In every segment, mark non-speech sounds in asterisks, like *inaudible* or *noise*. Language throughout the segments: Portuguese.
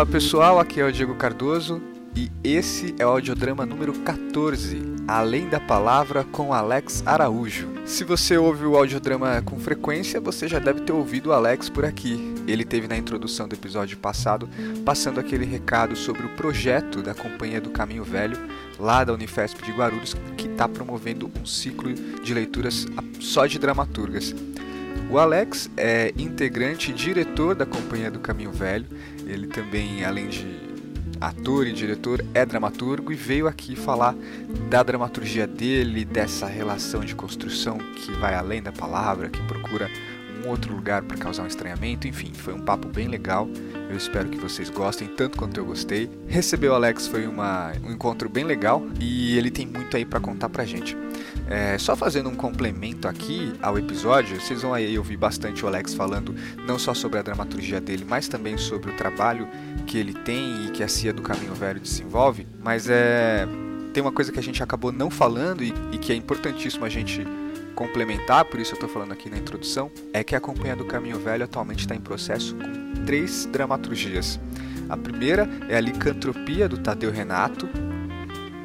Fala pessoal, aqui é o Diego Cardoso e esse é o audiodrama número 14, Além da Palavra com Alex Araújo. Se você ouve o audiodrama com frequência, você já deve ter ouvido o Alex por aqui. Ele teve na introdução do episódio passado passando aquele recado sobre o projeto da Companhia do Caminho Velho, lá da Unifesp de Guarulhos, que está promovendo um ciclo de leituras só de dramaturgas. O Alex é integrante e diretor da Companhia do Caminho Velho. Ele também, além de ator e diretor, é dramaturgo e veio aqui falar da dramaturgia dele, dessa relação de construção que vai além da palavra, que procura um outro lugar para causar um estranhamento. Enfim, foi um papo bem legal. Eu espero que vocês gostem tanto quanto eu gostei. Receber o Alex foi uma, um encontro bem legal e ele tem muito aí para contar pra gente. É, só fazendo um complemento aqui ao episódio, vocês vão aí ouvir bastante o Alex falando não só sobre a dramaturgia dele, mas também sobre o trabalho que ele tem e que a CIA do Caminho Velho desenvolve. Mas é tem uma coisa que a gente acabou não falando e, e que é importantíssimo a gente complementar, por isso eu estou falando aqui na introdução, é que a Companhia do Caminho Velho atualmente está em processo com três dramaturgias. A primeira é a Licantropia do Tadeu Renato,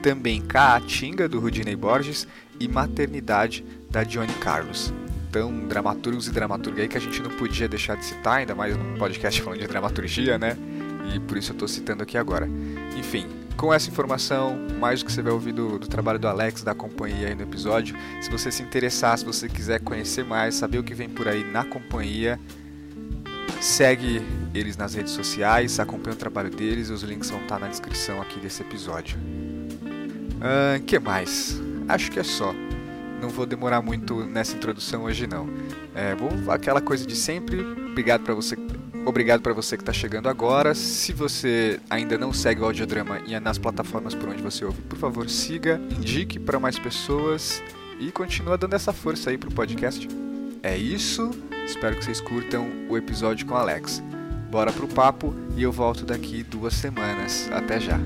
também Caatinga do Rudinei Borges e Maternidade da Johnny Carlos. Então, dramaturgos e dramaturga aí que a gente não podia deixar de citar, ainda mais num podcast falando de dramaturgia, né? E por isso eu estou citando aqui agora. Enfim, com essa informação, mais do que você vai ouvir do, do, trabalho do Alex, da companhia aí no episódio, se você se interessar, se você quiser conhecer mais, saber o que vem por aí na companhia, segue eles nas redes sociais, acompanha o trabalho deles, os links vão estar na descrição aqui desse episódio. Uh, que mais? Acho que é só. Não vou demorar muito nessa introdução hoje não. É, vou aquela coisa de sempre. Obrigado para você, obrigado para você que está chegando agora. Se você ainda não segue o audiodrama e é nas plataformas por onde você ouve, por favor siga, indique para mais pessoas e continua dando essa força aí pro podcast. É isso. Espero que vocês curtam o episódio com Alex. Bora pro papo e eu volto daqui duas semanas. Até já.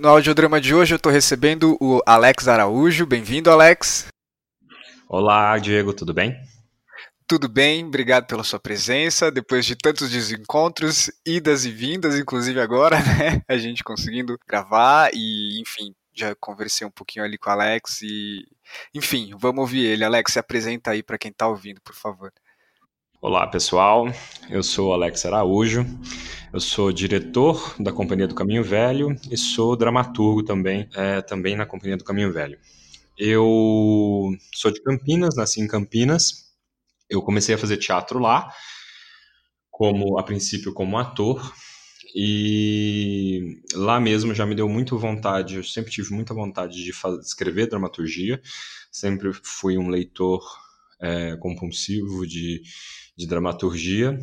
No audiodrama de hoje eu estou recebendo o Alex Araújo. Bem-vindo, Alex. Olá, Diego, tudo bem? Tudo bem, obrigado pela sua presença. Depois de tantos desencontros, idas e vindas, inclusive agora, *laughs* né? A gente conseguindo gravar e, enfim, já conversei um pouquinho ali com o Alex e, enfim, vamos ouvir ele. Alex, se apresenta aí para quem está ouvindo, por favor. Olá, pessoal. Eu sou Alex Araújo. Eu sou diretor da Companhia do Caminho Velho e sou dramaturgo também, é, também na Companhia do Caminho Velho. Eu sou de Campinas, nasci em Campinas. Eu comecei a fazer teatro lá, como a princípio como ator, e lá mesmo já me deu muito vontade, eu sempre tive muita vontade de fazer, escrever dramaturgia, sempre fui um leitor é, compulsivo de, de dramaturgia,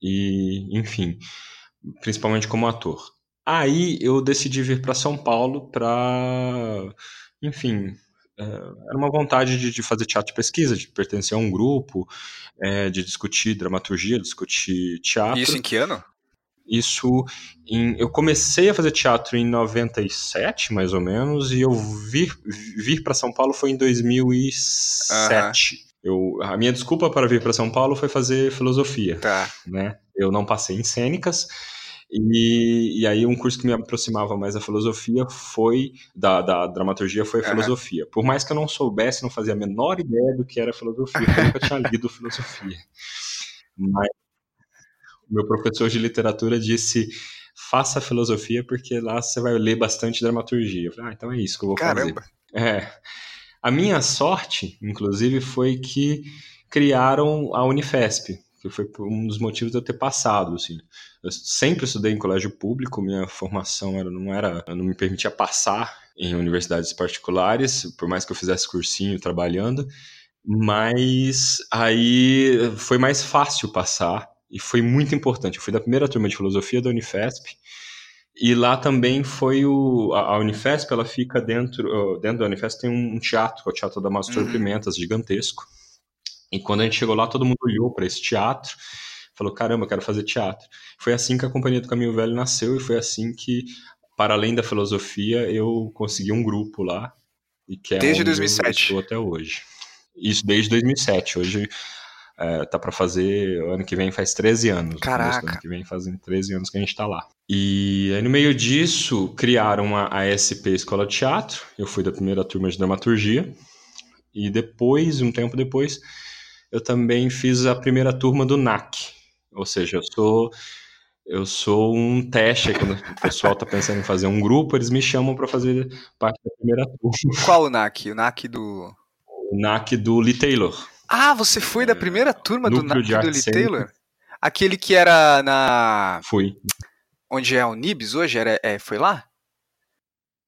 e enfim, principalmente como ator. Aí eu decidi vir para São Paulo para, enfim, é, era uma vontade de, de, fazer teatro de pesquisa, de pertencer a um grupo, é, de discutir dramaturgia, discutir teatro. Isso em que ano? Isso, em, eu comecei a fazer teatro em 97, mais ou menos, e eu vir, vir para São Paulo foi em 2007. Uhum. Eu, a minha desculpa para vir para São Paulo foi fazer filosofia. Tá. Né? Eu não passei em cênicas, e, e, aí um curso que me aproximava mais da filosofia foi, da, da dramaturgia, foi a filosofia. Por mais que eu não soubesse, não fazia a menor ideia do que era filosofia, eu nunca tinha lido filosofia. Mas o meu professor de literatura disse, faça filosofia porque lá você vai ler bastante dramaturgia. Eu falei, ah, então é isso que eu vou Caramba. fazer. É. A minha sorte, inclusive, foi que criaram a Unifesp, que foi um dos motivos de eu ter passado, assim. Eu sempre estudei em colégio público, minha formação era, não era, não me permitia passar em universidades particulares, por mais que eu fizesse cursinho trabalhando, mas aí foi mais fácil passar e foi muito importante. Eu fui da primeira turma de filosofia da Unifesp, e lá também foi o. A Unifesp, ela fica dentro. Dentro da Unifesp tem um teatro, que é o Teatro da Mastor uhum. Pimentas, gigantesco. E quando a gente chegou lá, todo mundo olhou para esse teatro, falou: caramba, quero fazer teatro. Foi assim que a Companhia do Caminho Velho nasceu e foi assim que, para além da filosofia, eu consegui um grupo lá. E que é desde 2007. Eu estou até hoje. Isso desde 2007. Hoje é, tá para fazer, ano que vem faz 13 anos. Caraca. Ano que vem fazem 13 anos que a gente tá lá. E aí, no meio disso, criaram a, a SP Escola de Teatro. Eu fui da primeira turma de dramaturgia. E depois, um tempo depois, eu também fiz a primeira turma do NAC. Ou seja, eu sou eu sou um teste quando o pessoal está pensando em fazer um grupo, eles me chamam para fazer parte da primeira turma. Qual o NAC? O NAC do o NAC do Lee Taylor. Ah, você foi da primeira turma do do Lee Taylor? Aquele que era na Fui. Onde é o Nibs hoje era é, foi lá?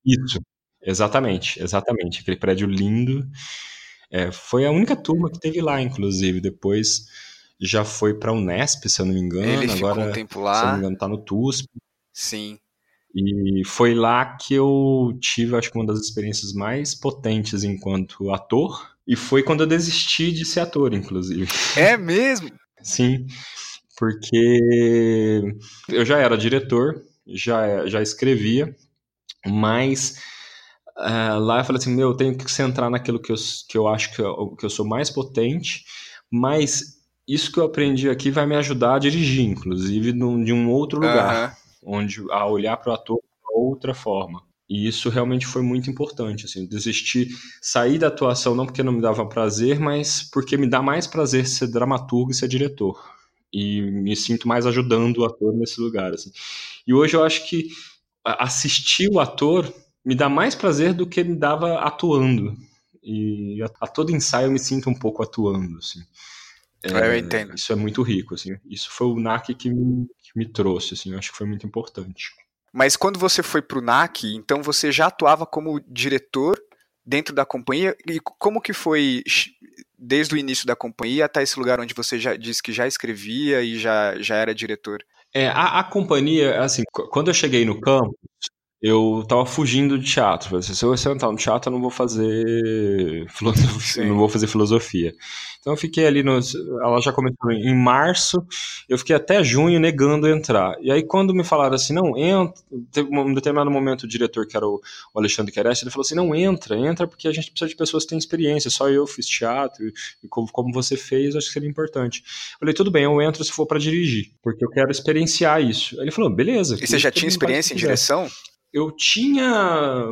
Isso. Exatamente, exatamente. Aquele prédio lindo. É, foi a única turma que teve lá, inclusive. Depois já foi para a Unesp, se eu não me engano. Ele Agora, um tempo lá. se eu não me engano, tá no TUSP. Sim. E foi lá que eu tive, acho que uma das experiências mais potentes enquanto ator. E foi quando eu desisti de ser ator, inclusive. É mesmo? Sim, porque eu já era diretor, já, já escrevia, mas uh, lá eu falei assim, meu, eu tenho que centrar naquilo que eu, que eu acho que eu, que eu sou mais potente, mas isso que eu aprendi aqui vai me ajudar a dirigir, inclusive, de um outro lugar, uhum. onde a olhar para o ator de outra forma. E isso realmente foi muito importante, assim, desistir, sair da atuação não porque não me dava prazer, mas porque me dá mais prazer ser dramaturgo e ser diretor. E me sinto mais ajudando o ator nesse lugar, assim. E hoje eu acho que assistir o ator me dá mais prazer do que me dava atuando. E a, a todo ensaio eu me sinto um pouco atuando, assim. É, eu entendo. Isso é muito rico, assim. Isso foi o NAC que me, que me trouxe, assim. Eu acho que foi muito importante. Mas quando você foi pro NAC, então você já atuava como diretor dentro da companhia? E como que foi desde o início da companhia até esse lugar onde você já disse que já escrevia e já, já era diretor? É, a, a companhia, assim, quando eu cheguei no campus, eu tava fugindo de teatro. Se eu sentar no teatro, eu não vou fazer filosofia, não vou fazer filosofia. Então eu fiquei ali no, ela já começou em março, eu fiquei até junho negando entrar. E aí quando me falaram assim, não entra, teve um determinado momento o diretor que era o, Alexandre Quereste, ele falou assim, não entra, entra porque a gente precisa de pessoas que têm experiência. Só eu fiz teatro e como, como você fez, acho que seria importante. Eu falei, tudo bem, eu entro se for para dirigir, porque eu quero experienciar isso. Aí ele falou, beleza. E você já tinha experiência em direção? Eu tinha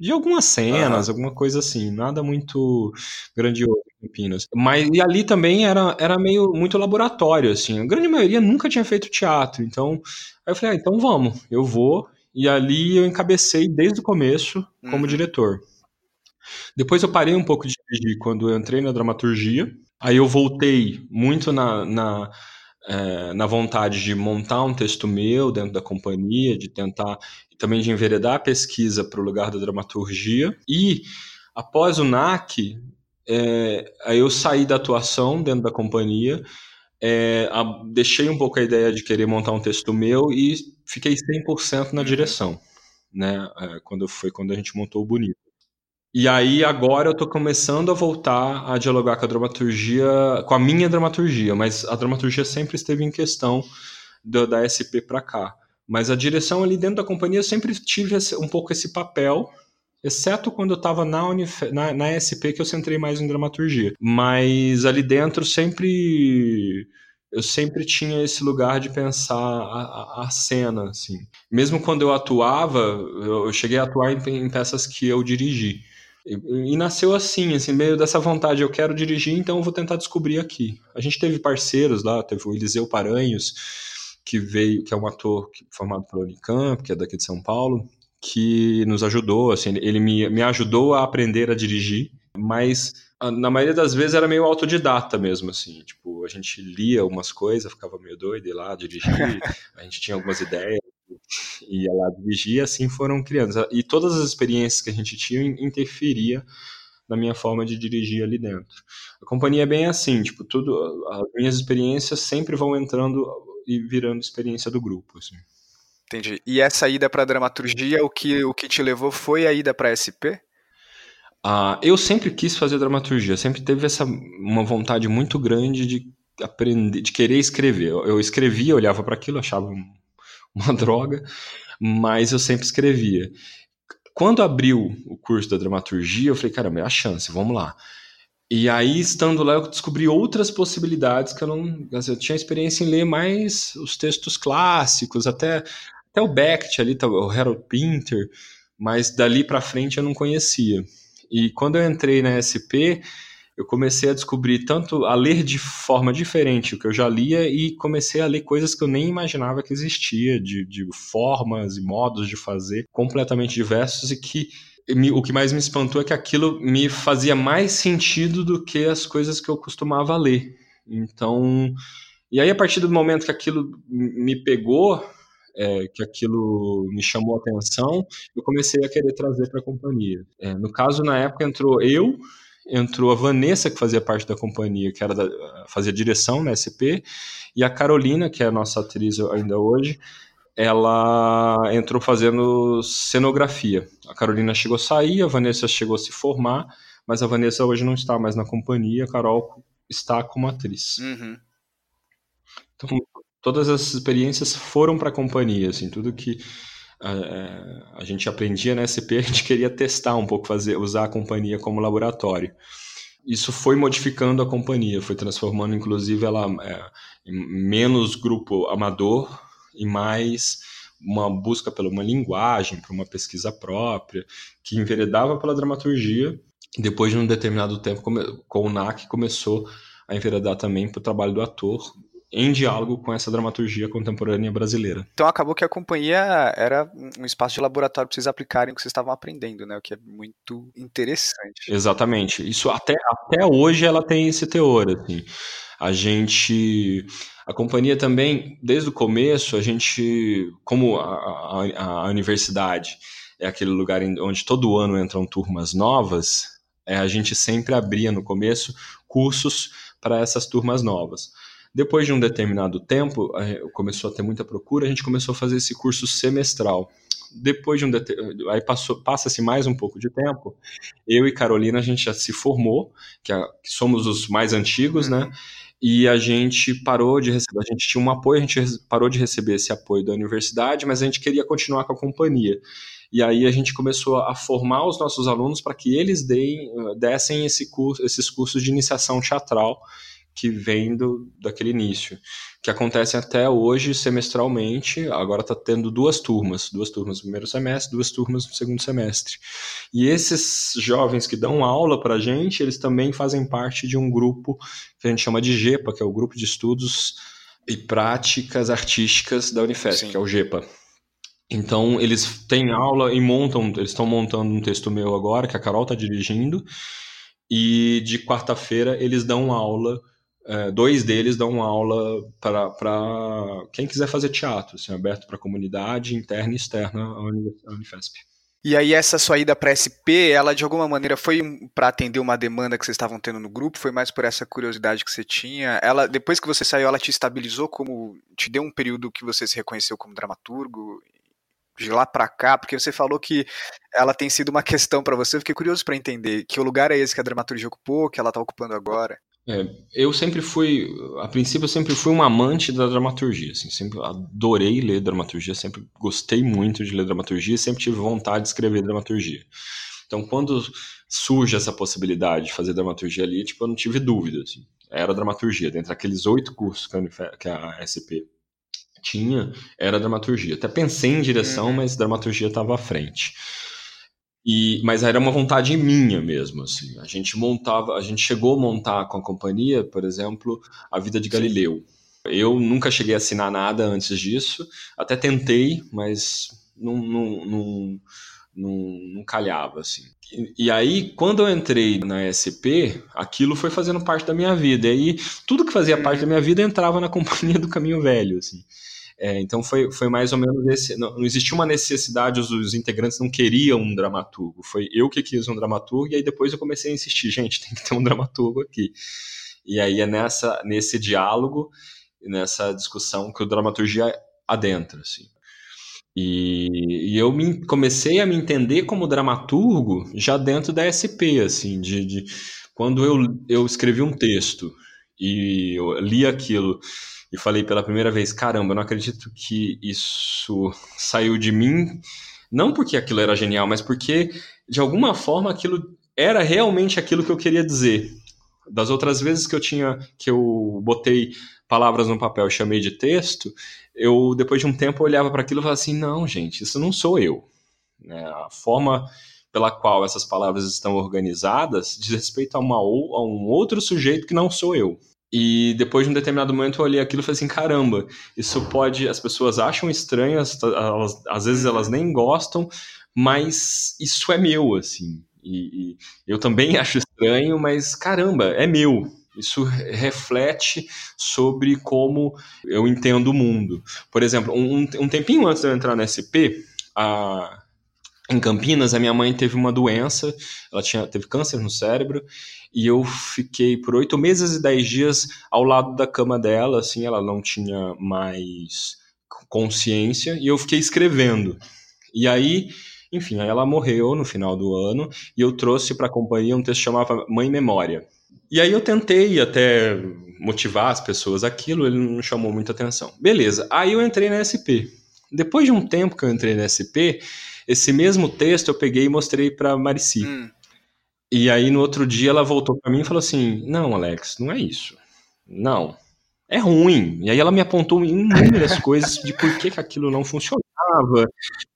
de algumas cenas, uhum. alguma coisa assim, nada muito grandioso em Campinas. Mas e ali também era, era meio muito laboratório, assim. A grande maioria nunca tinha feito teatro, então aí eu falei, ah, então vamos, eu vou. E ali eu encabecei desde o começo como uhum. diretor. Depois eu parei um pouco de dirigir quando eu entrei na dramaturgia. Aí eu voltei muito na, na é, na vontade de montar um texto meu dentro da companhia, de tentar também de enveredar a pesquisa para o lugar da dramaturgia. E após o NAC, é, aí eu saí da atuação dentro da companhia, é, a, deixei um pouco a ideia de querer montar um texto meu e fiquei 100% na direção, né? É, quando foi quando a gente montou o Bonito. E aí agora eu estou começando a voltar a dialogar com a dramaturgia, com a minha dramaturgia, mas a dramaturgia sempre esteve em questão do, da SP para cá. Mas a direção ali dentro da companhia eu sempre tive um pouco esse papel, exceto quando eu estava na, na, na SP que eu centrei mais em dramaturgia. Mas ali dentro sempre eu sempre tinha esse lugar de pensar a, a, a cena, assim. Mesmo quando eu atuava, eu, eu cheguei a atuar em, em peças que eu dirigi. E, e, nasceu assim, assim, meio dessa vontade, eu quero dirigir, então eu vou tentar descobrir aqui. A gente teve parceiros lá, teve o Eliseu Paranhos, que veio, que é um ator formado pela Unicamp, que é daqui de São Paulo, que nos ajudou, assim, ele me, me ajudou a aprender a dirigir, mas na maioria das vezes era meio autodidata mesmo, assim, tipo, a gente lia algumas coisas, ficava meio doido, ia lá dirigir, *laughs* a gente tinha algumas ideias, ia lá dirigir, assim foram criando. E todas as experiências que a gente tinha interferia na minha forma de dirigir ali dentro. A companhia é bem assim, tipo, tudo, as minhas experiências sempre vão entrando e virando experiência do grupo, assim. Entendi. E essa ida para dramaturgia, o que, o que te levou foi a ida para SP? Ah, eu sempre quis fazer dramaturgia, sempre teve essa uma vontade muito grande de aprender, de querer escrever. Eu, eu escrevia, olhava para aquilo, achava uma *laughs* droga, mas eu sempre escrevia. Quando abriu o curso da dramaturgia, eu falei, caramba, é a chance, vamos lá. E aí, estando lá, eu descobri outras possibilidades que eu não. Eu tinha experiência em ler mais os textos clássicos, até, até o Beckett ali, o Harold Pinter, mas dali para frente eu não conhecia. E quando eu entrei na SP, eu comecei a descobrir tanto a ler de forma diferente o que eu já lia e comecei a ler coisas que eu nem imaginava que existia, de, de formas e modos de fazer completamente diversos e que o que mais me espantou é que aquilo me fazia mais sentido do que as coisas que eu costumava ler. Então, e aí a partir do momento que aquilo me pegou, é, que aquilo me chamou a atenção, eu comecei a querer trazer para a companhia. É, no caso, na época entrou eu, entrou a Vanessa, que fazia parte da companhia, que era da, fazia direção na SP, e a Carolina, que é a nossa atriz ainda hoje, ela entrou fazendo cenografia. A Carolina chegou a sair, a Vanessa chegou a se formar, mas a Vanessa hoje não está mais na companhia, a Carol está como atriz. Uhum. Então, todas essas experiências foram para a companhia, assim, tudo que a, a, gente aprendia na SP, *laughs* a gente queria testar um pouco, fazer, usar a companhia como laboratório. Isso foi modificando a companhia, foi transformando, inclusive, ela é, menos grupo amador, e mais uma busca pela uma linguagem, para uma pesquisa própria, que enveredava pela dramaturgia. Depois de um determinado tempo, com o NAC, começou a enveredar também para o trabalho do ator, em diálogo com essa dramaturgia contemporânea brasileira. Então acabou que a companhia era um espaço de laboratório para vocês aplicarem o que vocês estavam aprendendo, né? O que é muito interessante. Exatamente. Isso até, até hoje ela tem esse teor, assim. A gente a companhia também, desde o começo, a gente, como a, a, a universidade é aquele lugar onde todo ano entram turmas novas, é, a gente sempre abria no começo cursos para essas turmas novas. Depois de um determinado tempo, começou a ter muita procura, a gente começou a fazer esse curso semestral. Depois de um aí passa-se mais um pouco de tempo. Eu e Carolina a gente já se formou, que, a, que somos os mais antigos, né? Uhum e a gente parou de receber, a gente tinha um apoio, a gente parou de receber esse apoio da universidade, mas a gente queria continuar com a companhia. E aí a gente começou a formar os nossos alunos para que eles deem, dessem esse curso, esses cursos de iniciação teatral que vem do, daquele início, que acontecem até hoje semestralmente. Agora está tendo duas turmas, duas turmas no primeiro semestre, duas turmas no segundo semestre. E esses jovens que dão aula para a gente, eles também fazem parte de um grupo que a gente chama de GEPA, que é o Grupo de Estudos e Práticas Artísticas da Unifesp, Sim. que é o GEPA. Então, eles têm aula e montam, eles estão montando um texto meu agora, que a Carol está dirigindo, e de quarta-feira eles dão aula é, dois deles dão aula para quem quiser fazer teatro, assim, aberto para a comunidade interna e externa à Unifesp. E aí essa sua ida para SP, ela de alguma maneira foi para atender uma demanda que vocês estavam tendo no grupo? Foi mais por essa curiosidade que você tinha? Ela depois que você saiu, ela te estabilizou como te deu um período que você se reconheceu como dramaturgo de lá para cá, porque você falou que ela tem sido uma questão para você. Eu fiquei curioso para entender que o lugar é esse que a dramaturgia ocupou, que ela está ocupando agora. É, eu sempre fui, a princípio, eu sempre fui um amante da dramaturgia, assim, sempre adorei ler dramaturgia, sempre gostei muito de ler dramaturgia, sempre tive vontade de escrever dramaturgia. Então, quando surge essa possibilidade de fazer dramaturgia ali, tipo, eu não tive dúvida, assim, era dramaturgia. Dentre aqueles oito cursos que a, SP tinha, era dramaturgia. Até pensei em direção, uhum. mas dramaturgia estava à frente. E, mas era uma vontade minha mesmo, assim. A gente montava, a gente chegou a montar com a companhia, por exemplo, a vida de Galileu. Eu nunca cheguei a assinar nada antes disso, até tentei, mas não, não, não, não, não calhava, assim. E, e, aí, quando eu entrei na SP, aquilo foi fazendo parte da minha vida. E aí, tudo que fazia parte da minha vida entrava na *laughs* companhia do Caminho Velho, assim. É, então foi, foi mais ou menos esse. Não, não, existia uma necessidade, os, os, integrantes não queriam um dramaturgo. Foi eu que quis um dramaturgo, e aí depois eu comecei a insistir, gente, *laughs* tem que ter um dramaturgo aqui. E aí é nessa, nesse diálogo, nessa discussão que o dramaturgia adentra. Assim. E, e eu me, comecei a me entender como dramaturgo já dentro da SP, assim, de, de quando eu, eu escrevi um texto e li aquilo e falei pela primeira vez, caramba, eu não acredito que isso saiu de mim, não porque aquilo era genial, mas porque de alguma forma aquilo era realmente aquilo que eu queria dizer. Das outras vezes que eu tinha que eu botei palavras no papel e chamei de texto, eu depois de um tempo olhava para aquilo e falava assim, não, gente, isso não sou eu. Né? A forma pela qual essas palavras estão organizadas diz respeito a, uma, a um outro sujeito que não sou eu. E depois de um determinado momento eu olhei aquilo e falei assim, caramba, isso pode, as pessoas acham estranho, elas, às vezes elas nem gostam, mas isso é meu, assim. E, e eu também *laughs* acho estranho, mas caramba, é meu. Isso reflete sobre como eu entendo o mundo. Por exemplo, um, um tempinho antes de eu entrar na SP, a, em Campinas, a minha mãe teve uma doença, ela tinha, teve câncer no cérebro, e eu fiquei por oito meses e dez dias ao lado da cama dela, assim, ela não tinha mais consciência, e eu fiquei escrevendo. E aí, enfim, aí ela morreu no final do ano, e eu trouxe para a companhia um texto que chamava Mãe Memória. E aí eu tentei até motivar as pessoas aquilo, ele não chamou muita atenção. Beleza, aí eu entrei na SP. Depois de um tempo que eu entrei na SP, esse mesmo texto eu peguei e mostrei para Marici. Hum. E aí no outro dia ela voltou para mim e falou assim: "Não, Alex, não é isso. Não. É ruim". E aí ela me apontou inúmeras *laughs* coisas de por que, que aquilo não funcionava,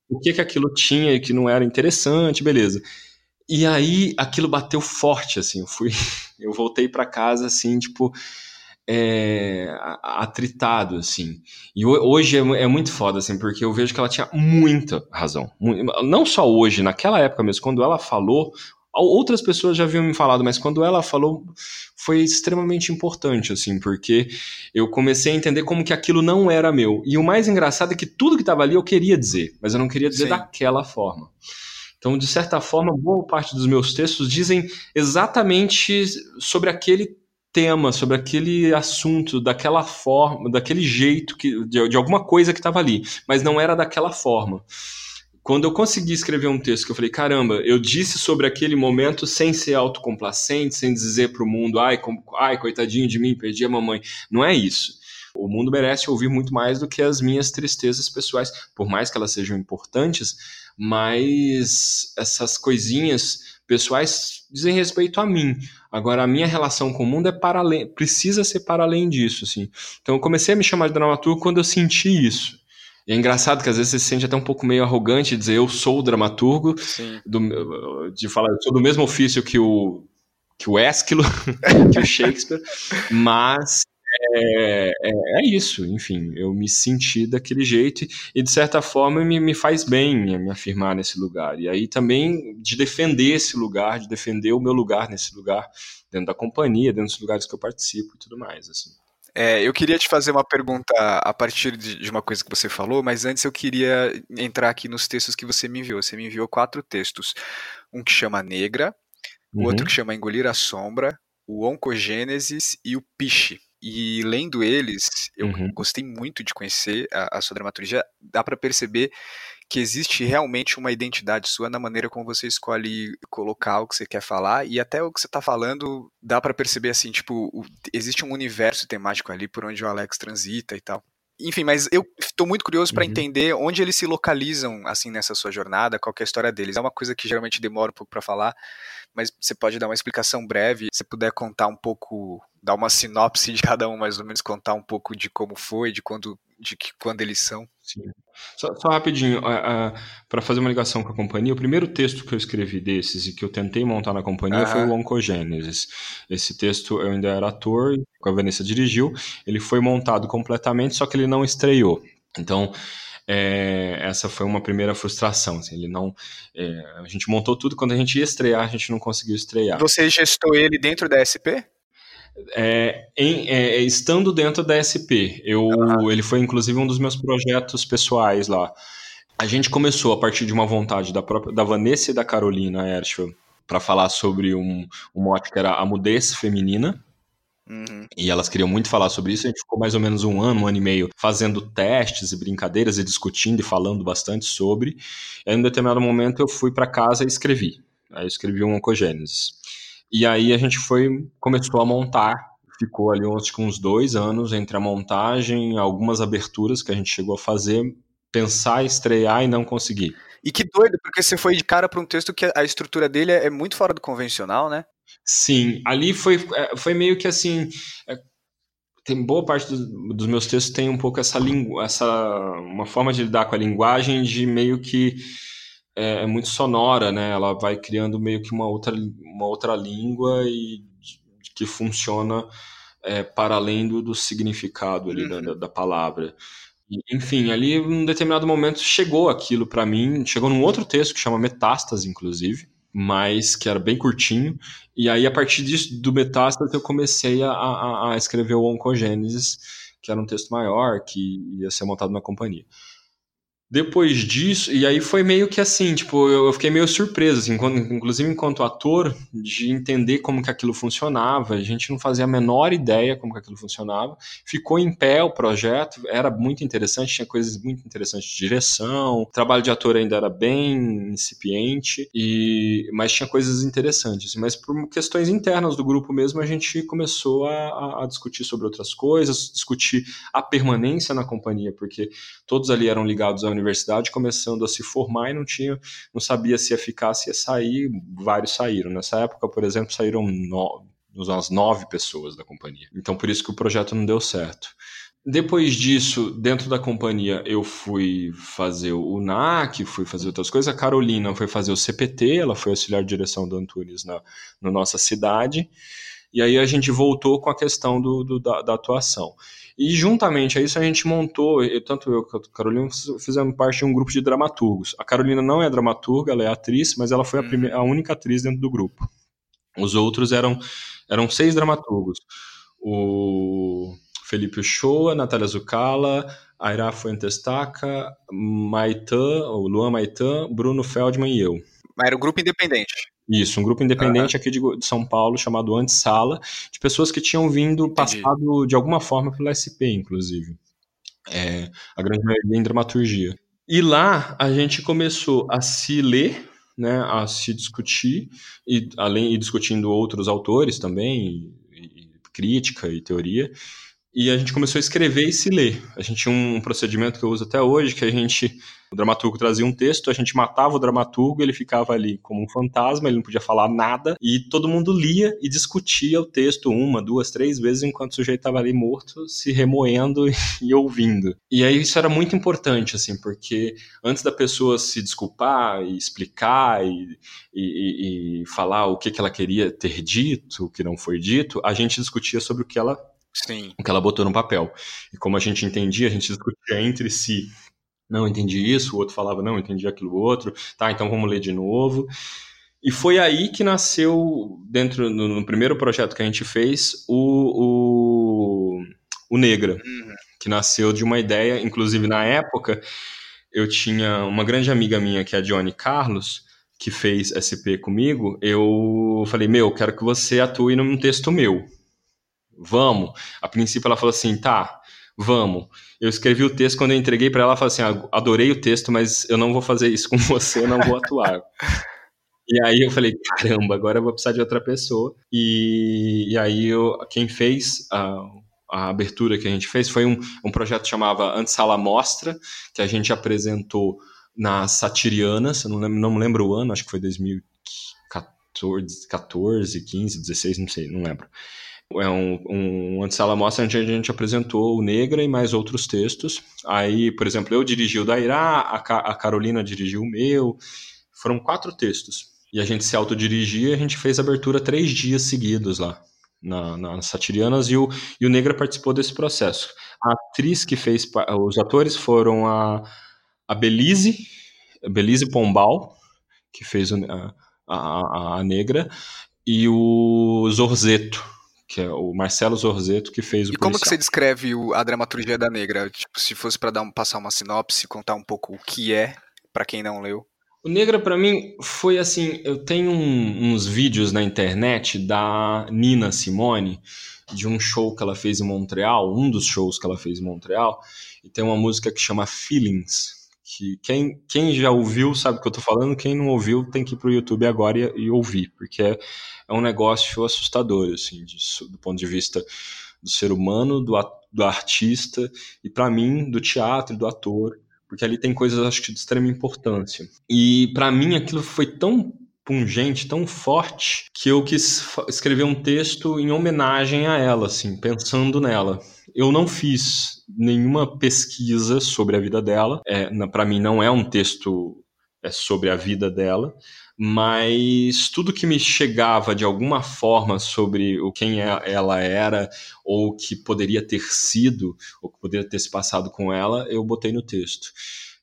o que que aquilo tinha e que não era interessante, beleza. E aí aquilo bateu forte assim, eu fui, *laughs* eu voltei para casa assim, tipo, é, atritado, assim. E hoje é, é, muito foda, assim, porque eu vejo que ela tinha muita razão. Não só hoje, naquela época mesmo, quando ela falou, outras pessoas já haviam me falado, mas quando ela falou, foi extremamente importante, assim, porque eu comecei a entender como que aquilo não era meu. E o mais engraçado é que tudo que estava ali eu queria dizer, mas eu não queria dizer Sim. daquela forma. Então, de certa forma, boa parte dos meus textos dizem exatamente sobre aquele tema, sobre aquele assunto, daquela forma, daquele jeito, que, de, de alguma coisa que estava ali, mas não era daquela forma. Quando eu consegui escrever um texto que eu falei, caramba, eu disse sobre aquele momento sem ser autocomplacente, sem dizer para o mundo, ai, com, ai, coitadinho de mim, perdi a mamãe. Não é isso. O mundo merece ouvir muito mais do que as minhas tristezas pessoais, por mais que elas sejam importantes, mas essas coisinhas pessoais dizem respeito a mim. Agora, a minha relação com o mundo é para além, precisa ser para além disso, assim. Então, eu comecei a me chamar de dramaturgo quando eu senti isso. E é engraçado que às vezes você se sente até um pouco meio arrogante de dizer eu sou o dramaturgo, do, de falar eu sou do mesmo ofício que o que o Ésquilo, *laughs* que o Shakespeare, mas é, é, é, isso, enfim, eu me senti daquele jeito e, de certa forma, me, me faz bem me afirmar nesse lugar. E aí também de defender esse lugar, de defender o meu lugar nesse lugar, dentro da companhia, dentro dos lugares que eu participo e tudo mais, assim. É, eu queria te fazer uma pergunta a partir de, de, uma coisa que você falou, mas antes eu queria entrar aqui nos textos que você me enviou. Você me enviou quatro textos. Um que chama Negra, o uhum. outro que chama Engolir a Sombra, o Oncogênesis e o Piche. E lendo eles, eu uhum. gostei muito de conhecer a, a sua dramaturgia. Dá para perceber que existe realmente uma identidade sua na maneira como você escolhe colocar o que você quer falar e até o que você está falando dá para perceber assim, tipo, o, existe um universo temático ali por onde o Alex transita e tal. Enfim, mas eu estou muito curioso para uhum. entender onde eles se localizam assim nessa sua jornada, qual é a história deles. É uma coisa que geralmente demora um pouco para falar, mas você pode dar uma explicação breve, se puder contar um pouco, dar uma sinopse de cada um, mais ou menos contar um pouco de como foi, de quando, de que, quando eles são. Sim. Só, só rapidinho, para fazer uma ligação com a companhia, o primeiro texto que eu escrevi desses e que eu tentei montar na companhia uhum. foi o Oncogênesis. Esse texto eu ainda era ator, a Vanessa dirigiu, ele foi montado completamente, só que ele não estreou. Então, é, essa foi uma primeira frustração. Assim, ele não, é, a gente montou tudo, quando a gente ia estrear, a gente não conseguiu estrear. Você gestou ele dentro da SP? É, em, é, estando dentro da SP, eu, ele foi inclusive um dos meus projetos pessoais lá. A gente começou a partir de uma vontade da própria da Vanessa e da Carolina Erschel para falar sobre um, um mote que era a mudez feminina. Uhum. E elas queriam muito falar sobre isso. A gente ficou mais ou menos um ano, um ano e meio fazendo testes e brincadeiras e discutindo e falando bastante sobre. E aí, em um determinado momento, eu fui para casa e escrevi. Aí eu escrevi um Oncogênesis. E aí a gente foi, começou a montar, ficou ali uns, uns dois anos entre a montagem, algumas aberturas que a gente chegou a fazer, pensar, estrear e não conseguir. E que doido, porque você foi de cara para um texto que a estrutura dele é muito fora do convencional, né? Sim, ali foi, é, foi meio que assim. É, tem boa parte dos, dos, meus textos tem um pouco essa língua, essa uma forma de lidar com a linguagem de meio que é, é, muito sonora, né? Ela vai criando meio que uma outra, uma outra língua e que funciona é, para além do, do significado ali uhum. da, da, palavra. E, enfim, ali em um determinado momento chegou aquilo para mim, chegou num outro texto que chama Metástase, inclusive, mas que era bem curtinho. E aí, a partir disso, do Metástase, eu comecei a, a, a escrever o Oncogênesis, que era um texto maior, que ia ser montado na companhia. Depois disso, e aí foi meio que assim, tipo, eu, fiquei meio surpreso, assim, inclusive enquanto ator, de entender como que aquilo funcionava. A gente não fazia a menor ideia como que aquilo funcionava. Ficou em pé o projeto, era muito interessante, tinha coisas muito interessantes de direção, o trabalho de ator ainda era bem incipiente, e mas tinha coisas interessantes. Assim, mas por questões internas do grupo mesmo, a gente começou a, a discutir sobre outras coisas, discutir a permanência na companhia, porque todos ali eram ligados à universidade começando a se formar e não tinha, não sabia se ia ficar, se ia sair. Vários saíram. Nessa época, por exemplo, saíram nove, umas nove pessoas da companhia. Então, por isso que o projeto não deu certo. Depois disso, dentro da companhia, eu fui fazer o NAC, fui fazer outras coisas. A Carolina foi fazer o CPT, ela foi auxiliar de direção do Antunes na, na nossa cidade. E aí a gente voltou com a questão do, do da, da, atuação. E juntamente a isso a gente montou, eu, tanto eu quanto a Carolina fizemos parte de um grupo de dramaturgos. A Carolina não é dramaturga, ela é atriz, mas ela foi a, primeira, a única atriz dentro do grupo. Os outros eram, eram seis dramaturgos. O Felipe Uchoa, Natália Zucala, Aira Fuentestaca, Maitã, o Luan Maitã, Bruno Feldman e eu. Era um grupo independente. Isso, um grupo independente uhum. aqui de, de, São Paulo chamado Antesala, de pessoas que tinham vindo, Entendi. passado de alguma forma pela SP, inclusive. É, a grande maioria em dramaturgia. E lá a gente começou a se ler, né, a se discutir, e além e discutindo outros autores também, e, e crítica e teoria, e a gente começou a escrever e se ler. A gente tinha um procedimento que eu uso até hoje, que a gente, o dramaturgo trazia um texto, a gente matava o dramaturgo, ele ficava ali como um fantasma, ele não podia falar nada, e todo mundo lia e discutia o texto uma, duas, três vezes, enquanto o sujeito estava ali morto, se remoendo *laughs* e ouvindo. E aí isso era muito importante, assim, porque antes da pessoa se desculpar e explicar e, e, e falar o que, que ela queria ter dito, o que não foi dito, a gente discutia sobre o que ela Sim. o que ela botou no papel. E como a gente entendia, a gente discutia entre si. Não entendi isso, o outro falava, não, entendi aquilo outro. Tá, então vamos ler de novo. E foi aí que nasceu, dentro no, no primeiro projeto que a gente fez, o, o, o Negra, uhum. que nasceu de uma ideia, inclusive na época, eu tinha uma grande amiga minha, que é a Johnny Carlos, que fez SP comigo, eu falei, meu, quero que você atue num texto meu vamos. A princípio ela falou assim, tá, vamos. Eu escrevi o texto, quando eu entreguei para ela, ela falou assim, ah, adorei o texto, mas eu não vou fazer isso com *laughs* você, eu não vou atuar. E aí eu falei, caramba, agora eu vou precisar de outra pessoa. E, e aí eu, quem fez a, a abertura que a gente fez foi um, um projeto que chamava Antesala Mostra, que a gente apresentou nas Satirianas, eu não, lembro, não me lembro o ano, acho que foi 2014, 14, 15, 16, não sei, não lembro. É um, um antessala mostra onde a gente apresentou o Negra e mais outros textos. Aí, por exemplo, eu dirigi o da Irá, a, a Carolina dirigiu o meu. Foram quatro textos. E a gente se autodirigia a gente fez a abertura três dias seguidos lá, na, nas Satirianas, e o, e o Negra participou desse processo. A atriz que fez, os atores foram a, a Belize, Belize Pombal, que fez a, a, a Negra, e o Zorzeto, que é o Marcelo Zorzeto que fez o E como que você descreve o, a dramaturgia da Negra? Tipo, se fosse para dar um, passar uma sinopse, contar um pouco o que é para quem não leu. O Negra para mim foi assim, eu tenho um, uns vídeos na internet da Nina Simone de um show que ela fez em Montreal, um dos shows que ela fez em Montreal, e tem uma música que chama Feelings, que quem, quem já ouviu sabe o que eu tô falando, quem não ouviu tem que ir pro YouTube agora e, e ouvir, porque é, é, um negócio assustador, assim, do ponto de vista do ser humano, do, do artista e, para mim, do teatro, do ator, porque ali tem coisas, acho que, de extrema importância. E, para mim, aquilo foi tão pungente, tão forte, que eu quis escrever um texto em homenagem a ela, assim, pensando nela. Eu não fiz nenhuma pesquisa sobre a vida dela. É, para mim, não é um texto sobre a vida dela, mas tudo que me chegava de alguma forma sobre o quem é, ela era ou que poderia ter sido ou que poderia ter se passado com ela, eu botei no texto.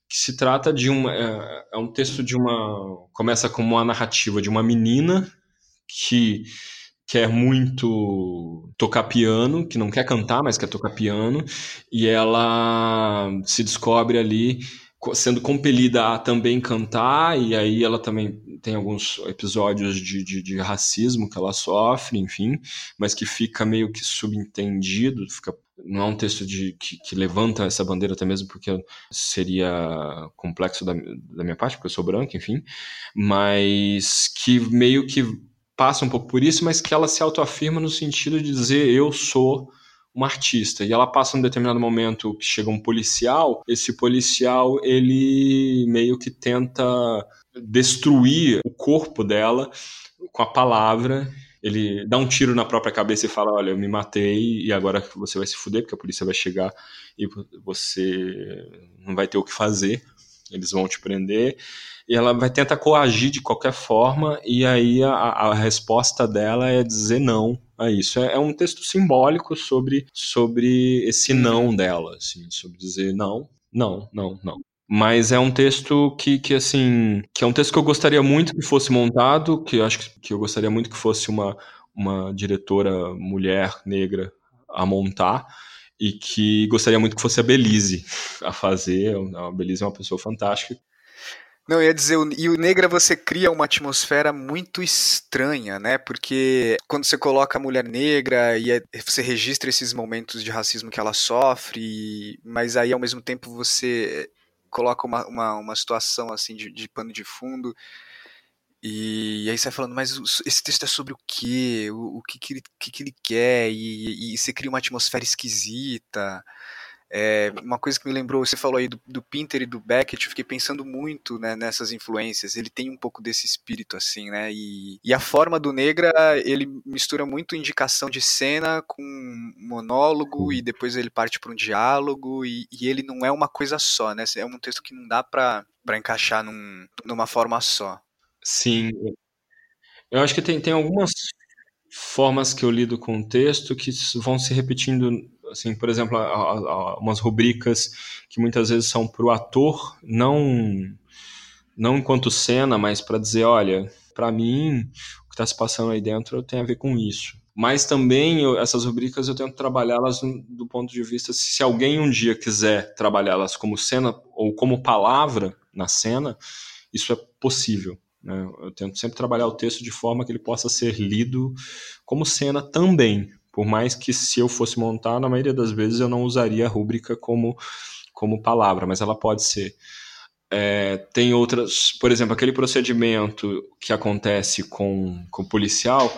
Que se trata de uma é, é um texto de uma começa como uma narrativa de uma menina que quer muito tocar piano, que não quer cantar, mas quer tocar piano, e ela se descobre ali sendo compelida a também cantar, e aí ela também tem alguns episódios de, de, de, racismo que ela sofre, enfim, mas que fica meio que subentendido, fica, não é um texto de, que, que levanta essa bandeira até mesmo porque seria complexo da, da minha parte, porque eu sou branco, enfim, mas que meio que passa um pouco por isso, mas que ela se autoafirma no sentido de dizer eu sou uma artista. E ela passa um determinado momento que chega um policial, esse policial ele meio que tenta destruir o corpo dela com a palavra. Ele dá um tiro na própria cabeça e fala: Olha, eu me matei e agora você vai se fuder, porque a polícia vai chegar e você não vai ter o que fazer, eles vão te prender. E ela vai tentar coagir de qualquer forma, e aí a, a resposta dela é dizer não a isso. É, é, um texto simbólico sobre, sobre esse não dela, assim, sobre dizer não, não, não, não. Mas é um texto que, que, assim, que é um texto que eu gostaria muito que fosse montado, que eu acho que, que eu gostaria muito que fosse uma, uma diretora mulher negra a montar, e que gostaria muito que fosse a Belize a fazer. A Belize é uma pessoa fantástica. Não, eu ia dizer, e o Negra você cria uma atmosfera muito estranha, né? Porque quando você coloca a mulher negra e é, você registra esses momentos de racismo que ela sofre, mas aí ao mesmo tempo você coloca uma, uma, uma situação assim de, de pano de fundo. E, aí você vai falando, mas esse texto é sobre o quê? O, o que, que, ele, que, que ele quer? E, e, você cria uma atmosfera esquisita. É, uma coisa que me lembrou, você falou aí do, do Pinter e do Beckett, eu fiquei pensando muito né, nessas influências. Ele tem um pouco desse espírito, assim, né? E, e a forma do Negra, ele mistura muito indicação de cena com monólogo e depois ele parte para um diálogo e, e, ele não é uma coisa só, né? É um texto que não dá para encaixar num, numa forma só. Sim. Eu acho que tem, tem algumas formas que eu lido com o texto que vão se repetindo assim, por exemplo, a, a, umas rubricas que muitas vezes são para o ator, não não enquanto cena, mas para dizer, olha, para mim o que está se passando aí dentro tem a ver com isso. Mas também eu, essas rubricas eu tento trabalhá-las do ponto de vista se alguém um dia quiser trabalhá-las como cena ou como palavra na cena, isso é possível. Né? Eu tento sempre trabalhar o texto de forma que ele possa ser lido como cena também, por mais que se eu fosse montar, na maioria das vezes eu não usaria a rúbrica como, como palavra, mas ela pode ser. É, tem outras, por exemplo, aquele procedimento que acontece com, com o policial,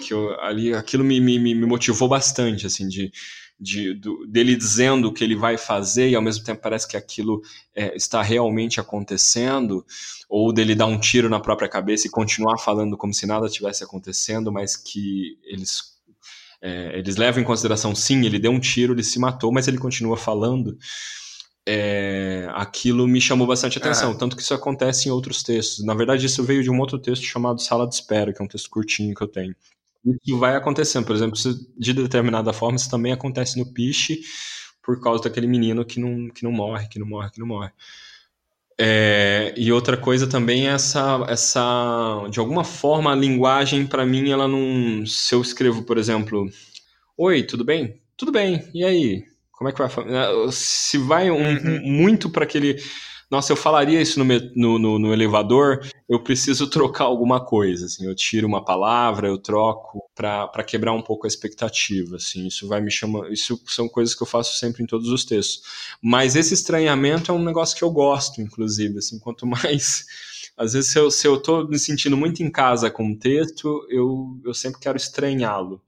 que eu, ali aquilo me, me, me motivou bastante, assim, de, de, do, dele dizendo o que ele vai fazer e ao mesmo tempo parece que aquilo é, está realmente acontecendo, ou dele dar um tiro na própria cabeça e continuar falando como se nada tivesse acontecendo, mas que eles é, eles levam em consideração, sim, ele deu um tiro, ele se matou, mas ele continua falando. É, aquilo me chamou bastante atenção, tanto que isso acontece em outros textos. Na verdade, isso veio de um outro texto chamado Sala de Espera, que é um texto curtinho que eu tenho. Isso vai acontecendo, por exemplo, de determinada forma, isso também acontece no Piche, por causa daquele menino que não, que não morre, que não morre, que não morre. É, e outra coisa também é essa, essa, de alguma forma, a linguagem para mim, ela não, se eu escrevo, por exemplo, oi, tudo bem? Tudo bem. E aí? Como é que vai? Se vai um, uhum. muito para aquele nossa, eu falaria isso no, no, no, no, elevador, eu preciso trocar alguma coisa, assim, eu tiro uma palavra, eu troco para quebrar um pouco a expectativa, assim, isso vai me chamar, isso são coisas que eu faço sempre em todos os textos. Mas esse estranhamento é um negócio que eu gosto, inclusive, assim, quanto mais *laughs* às vezes, se eu, se eu tô me sentindo muito em casa com o texto, eu, eu sempre quero estranhá-lo.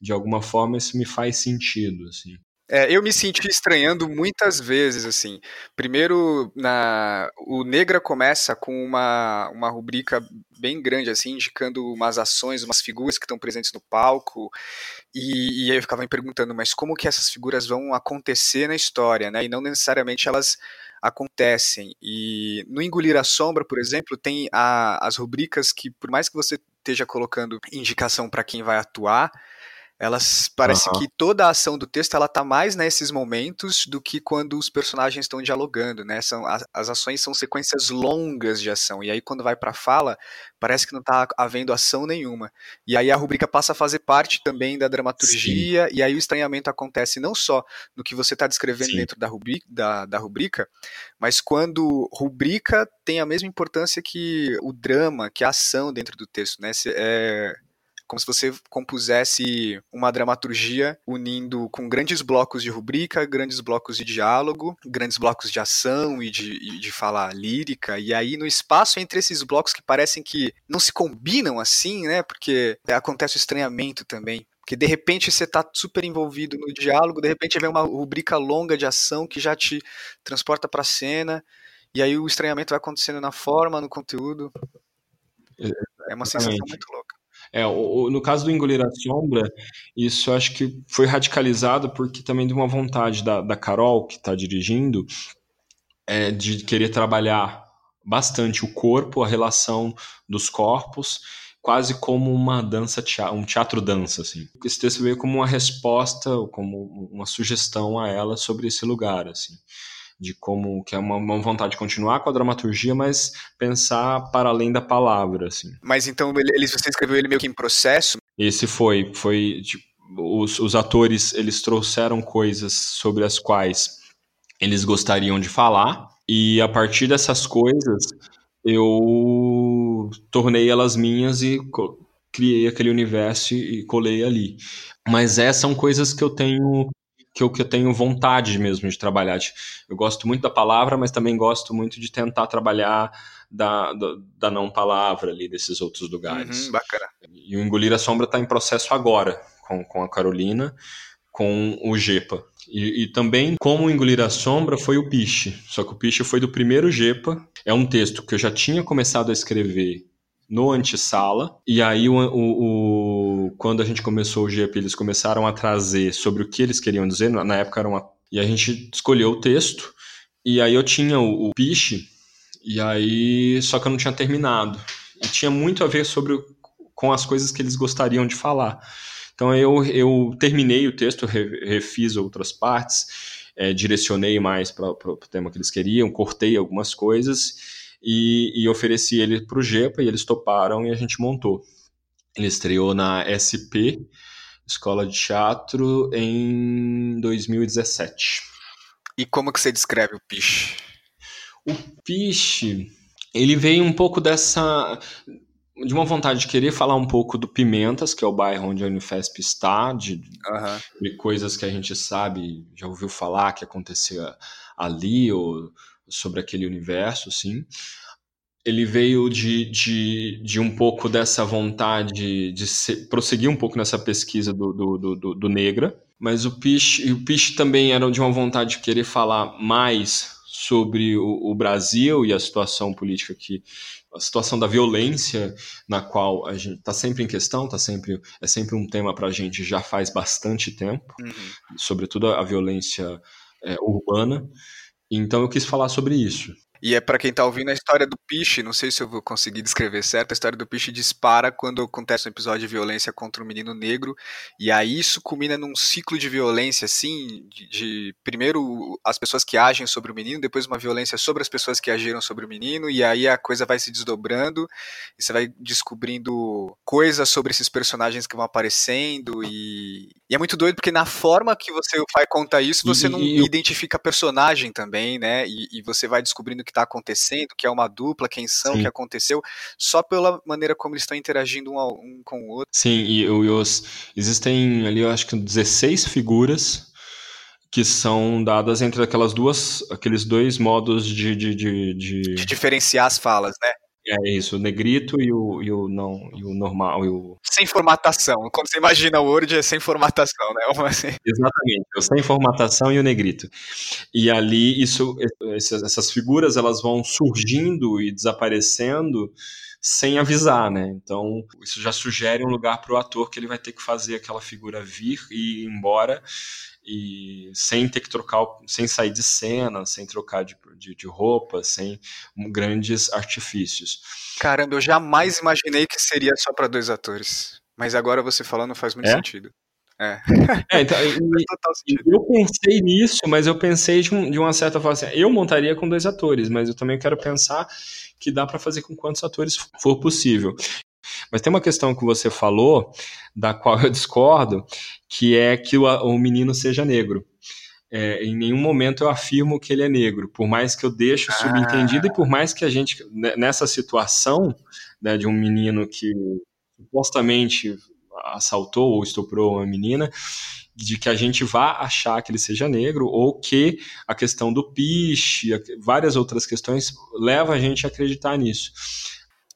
De alguma forma, isso me faz sentido, assim. É, eu me senti estranhando muitas vezes, assim. Primeiro, na, o Negra começa com uma, uma rubrica bem grande, assim, indicando umas ações, umas figuras que estão presentes no palco, e, e aí eu ficava me perguntando, mas como que essas figuras vão acontecer na história, né? E não necessariamente elas acontecem. E no Engolir a Sombra, por exemplo, tem a, as rubricas que, por mais que você esteja colocando indicação para quem vai atuar, elas parece uhum. que toda a ação do texto ela tá mais nesses momentos do que quando os personagens estão dialogando, né? São as, as ações são sequências longas de ação e aí quando vai para fala parece que não tá havendo ação nenhuma. E aí a rubrica passa a fazer parte também da dramaturgia Sim. e aí o estranhamento acontece não só no que você está descrevendo Sim. dentro da rubrica, da, da rubrica, mas quando rubrica tem a mesma importância que o drama, que a ação dentro do texto, né? É, como se você compusesse uma dramaturgia unindo com grandes blocos de rubrica, grandes blocos de diálogo, grandes blocos de ação e de, e de fala lírica, e aí no espaço entre esses blocos que parecem que não se combinam assim, né? Porque acontece o estranhamento também. Porque de repente você está super envolvido no diálogo, de repente vem uma rubrica longa de ação que já te transporta para a cena, e aí o estranhamento vai acontecendo na forma, no conteúdo. É uma sensação muito louca. É, o, no caso do Engolir a Sombra, isso acho que foi radicalizado porque também de uma vontade da, da Carol, que está dirigindo, é, de querer trabalhar bastante o corpo, a relação dos corpos, quase como uma dança, um teatro-dança, assim. Esse texto veio como uma resposta, como uma sugestão a ela sobre esse lugar, assim de como que é uma, uma, vontade de continuar com a dramaturgia, mas pensar para além da palavra, assim. Mas então ele, você escreveu ele meio que em processo? Esse foi, foi tipo, os, os atores eles trouxeram coisas sobre as quais eles gostariam de falar e a partir dessas coisas eu tornei elas minhas e criei aquele universo e colei ali. Mas essas são coisas que eu tenho que eu, que eu tenho vontade mesmo de trabalhar. Eu gosto muito da palavra, mas também gosto muito de tentar trabalhar da, da, da não palavra ali desses outros lugares. Uhum, bacana. E o Engolir a Sombra está em processo agora, com, com a Carolina, com o Gepa. E, e, também, como Engolir a Sombra, foi o Piche. Só que o Piche foi do primeiro Gepa. É um texto que eu já tinha começado a escrever no antessala. E aí, o, o, o, quando a gente começou o GP, eles começaram a trazer sobre o que eles queriam dizer. Na época era uma. E a gente escolheu o texto. E aí eu tinha o, o piche, e aí. Só que eu não tinha terminado. E tinha muito a ver sobre com as coisas que eles gostariam de falar. Então eu, eu terminei o texto, refiz outras partes, é, direcionei mais para o tema que eles queriam, cortei algumas coisas e, e ofereci ele para o GEPA e eles toparam e a gente montou. Ele estreou na SP, Escola de Teatro, em 2017. E como que você descreve o Piche? O Piche, ele veio um pouco dessa de uma vontade de querer falar um pouco do Pimentas, que é o bairro onde a Unifesp está, de, uhum. de coisas que a gente sabe, já ouviu falar que acontecia ali, ou sobre aquele universo, assim. Ele veio de, de, de um pouco dessa vontade de ser, prosseguir um pouco nessa pesquisa do, do, do, do Negra, mas o Piche, o Piche também era de uma vontade de querer falar mais sobre o, o, Brasil e a situação política que a situação da violência na qual a gente está sempre em questão, tá sempre é sempre um tema para a gente já faz bastante tempo, uhum. sobretudo a violência é, urbana. Então eu quis falar sobre isso. E é para quem tá ouvindo a história do Piche, não sei se eu vou conseguir descrever certo, a história do Piche dispara quando acontece um episódio de violência contra um menino negro, e aí isso culmina num ciclo de violência, assim, de, de, primeiro as pessoas que agem sobre o menino, depois uma violência sobre as pessoas que agiram sobre o menino, e aí a coisa vai se desdobrando, e você vai descobrindo coisas sobre esses personagens que vão aparecendo, e, e é muito doido porque na forma que você vai contar isso, você e, não e... identifica personagem também, né, e, e você vai descobrindo que está acontecendo, que é uma dupla, quem são, o que aconteceu, só pela maneira como eles estão interagindo um, um com o outro. Sim, e, os, existem ali, eu acho que 16 figuras que são dadas entre aquelas duas, aqueles dois modos de, de, de, de... de diferenciar as falas, né? É isso, o negrito e o, e o não e o normal e o sem formatação. Quando você imagina o Word é sem formatação, né? Assim. Exatamente, o sem formatação e o negrito. E ali isso essas figuras elas vão surgindo e desaparecendo sem avisar, né? Então, isso já sugere um lugar para o ator que ele vai ter que fazer aquela figura vir e ir embora e sem ter que trocar, sem sair de cena, sem trocar de, de, de, roupa, sem grandes artifícios. Caramba, eu jamais imaginei que seria só para dois atores. Mas agora você falando faz muito é? sentido. É. *laughs* é então, eu pensei nisso, mas eu pensei de, um, de uma certa forma assim, eu montaria com dois atores, mas eu também quero pensar que dá para fazer com quantos atores for possível. Mas tem uma questão que você falou, da qual eu *laughs* discordo, que é que o, o menino seja negro. É, em nenhum momento eu afirmo que ele é negro, por mais que eu deixe subentendido ah. e por mais que a gente, né, nessa situação né, de um menino que supostamente assaltou ou estuprou uma menina, de que a gente vá achar que ele seja negro ou que a questão do piche, várias outras questões leva a gente a acreditar nisso.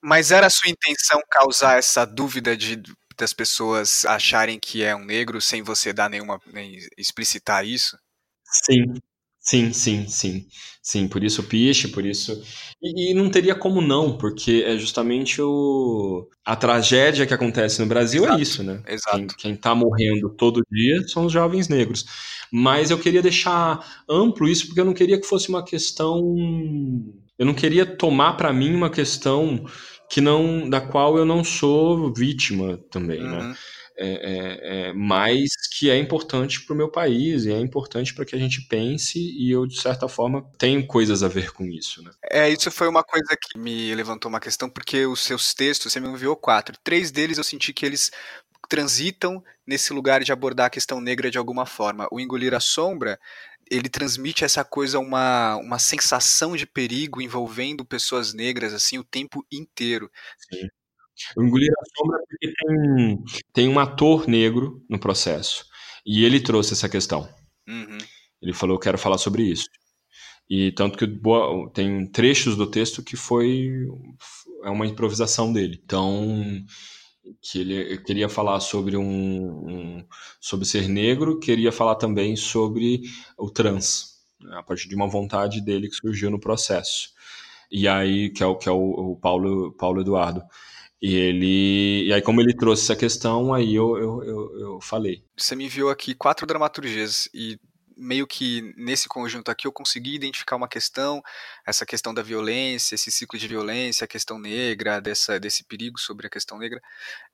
Mas era a sua intenção causar essa dúvida de das pessoas acharem que é um negro sem você dar nenhuma nem explicitar isso? Sim, sim, sim, sim, sim. Por isso o piche, por isso e, e, não teria como não, porque é justamente o a tragédia que acontece no Brasil é Exato. é isso, né? Exato. Quem, quem tá morrendo todo dia são os jovens negros. Mas eu queria deixar amplo isso porque eu não queria que fosse uma questão eu não queria tomar para mim uma questão que não da qual eu não sou vítima também, né? uhum. né? É, é, é, mas que é importante para o meu país e é importante para que a gente pense e eu de certa forma tenho coisas a ver com isso, né? É isso foi uma coisa que me levantou uma questão porque os seus textos você me enviou quatro, três deles eu senti que eles transitam nesse lugar de abordar a questão negra de alguma forma. O engolir a sombra ele transmite essa coisa, uma, uma sensação de perigo envolvendo pessoas negras assim o tempo inteiro. Sim. O Engolir a Sombra porque tem, tem um ator negro no processo. E ele trouxe essa questão. Uhum. Ele falou, quero falar sobre isso. E tanto que tem trechos do texto que foi é uma improvisação dele. Então, que ele queria falar sobre um, um, sobre ser negro, queria falar também sobre o trans, né, a partir de uma vontade dele que surgiu no processo. E aí que é o que é o, o Paulo Paulo Eduardo. E ele e aí como ele trouxe essa questão, aí eu, eu, eu, eu falei. Você me enviou aqui quatro dramaturgias e meio que nesse conjunto aqui eu consegui identificar uma questão, essa questão da violência, esse ciclo de violência, a questão negra, dessa, desse perigo sobre a questão negra.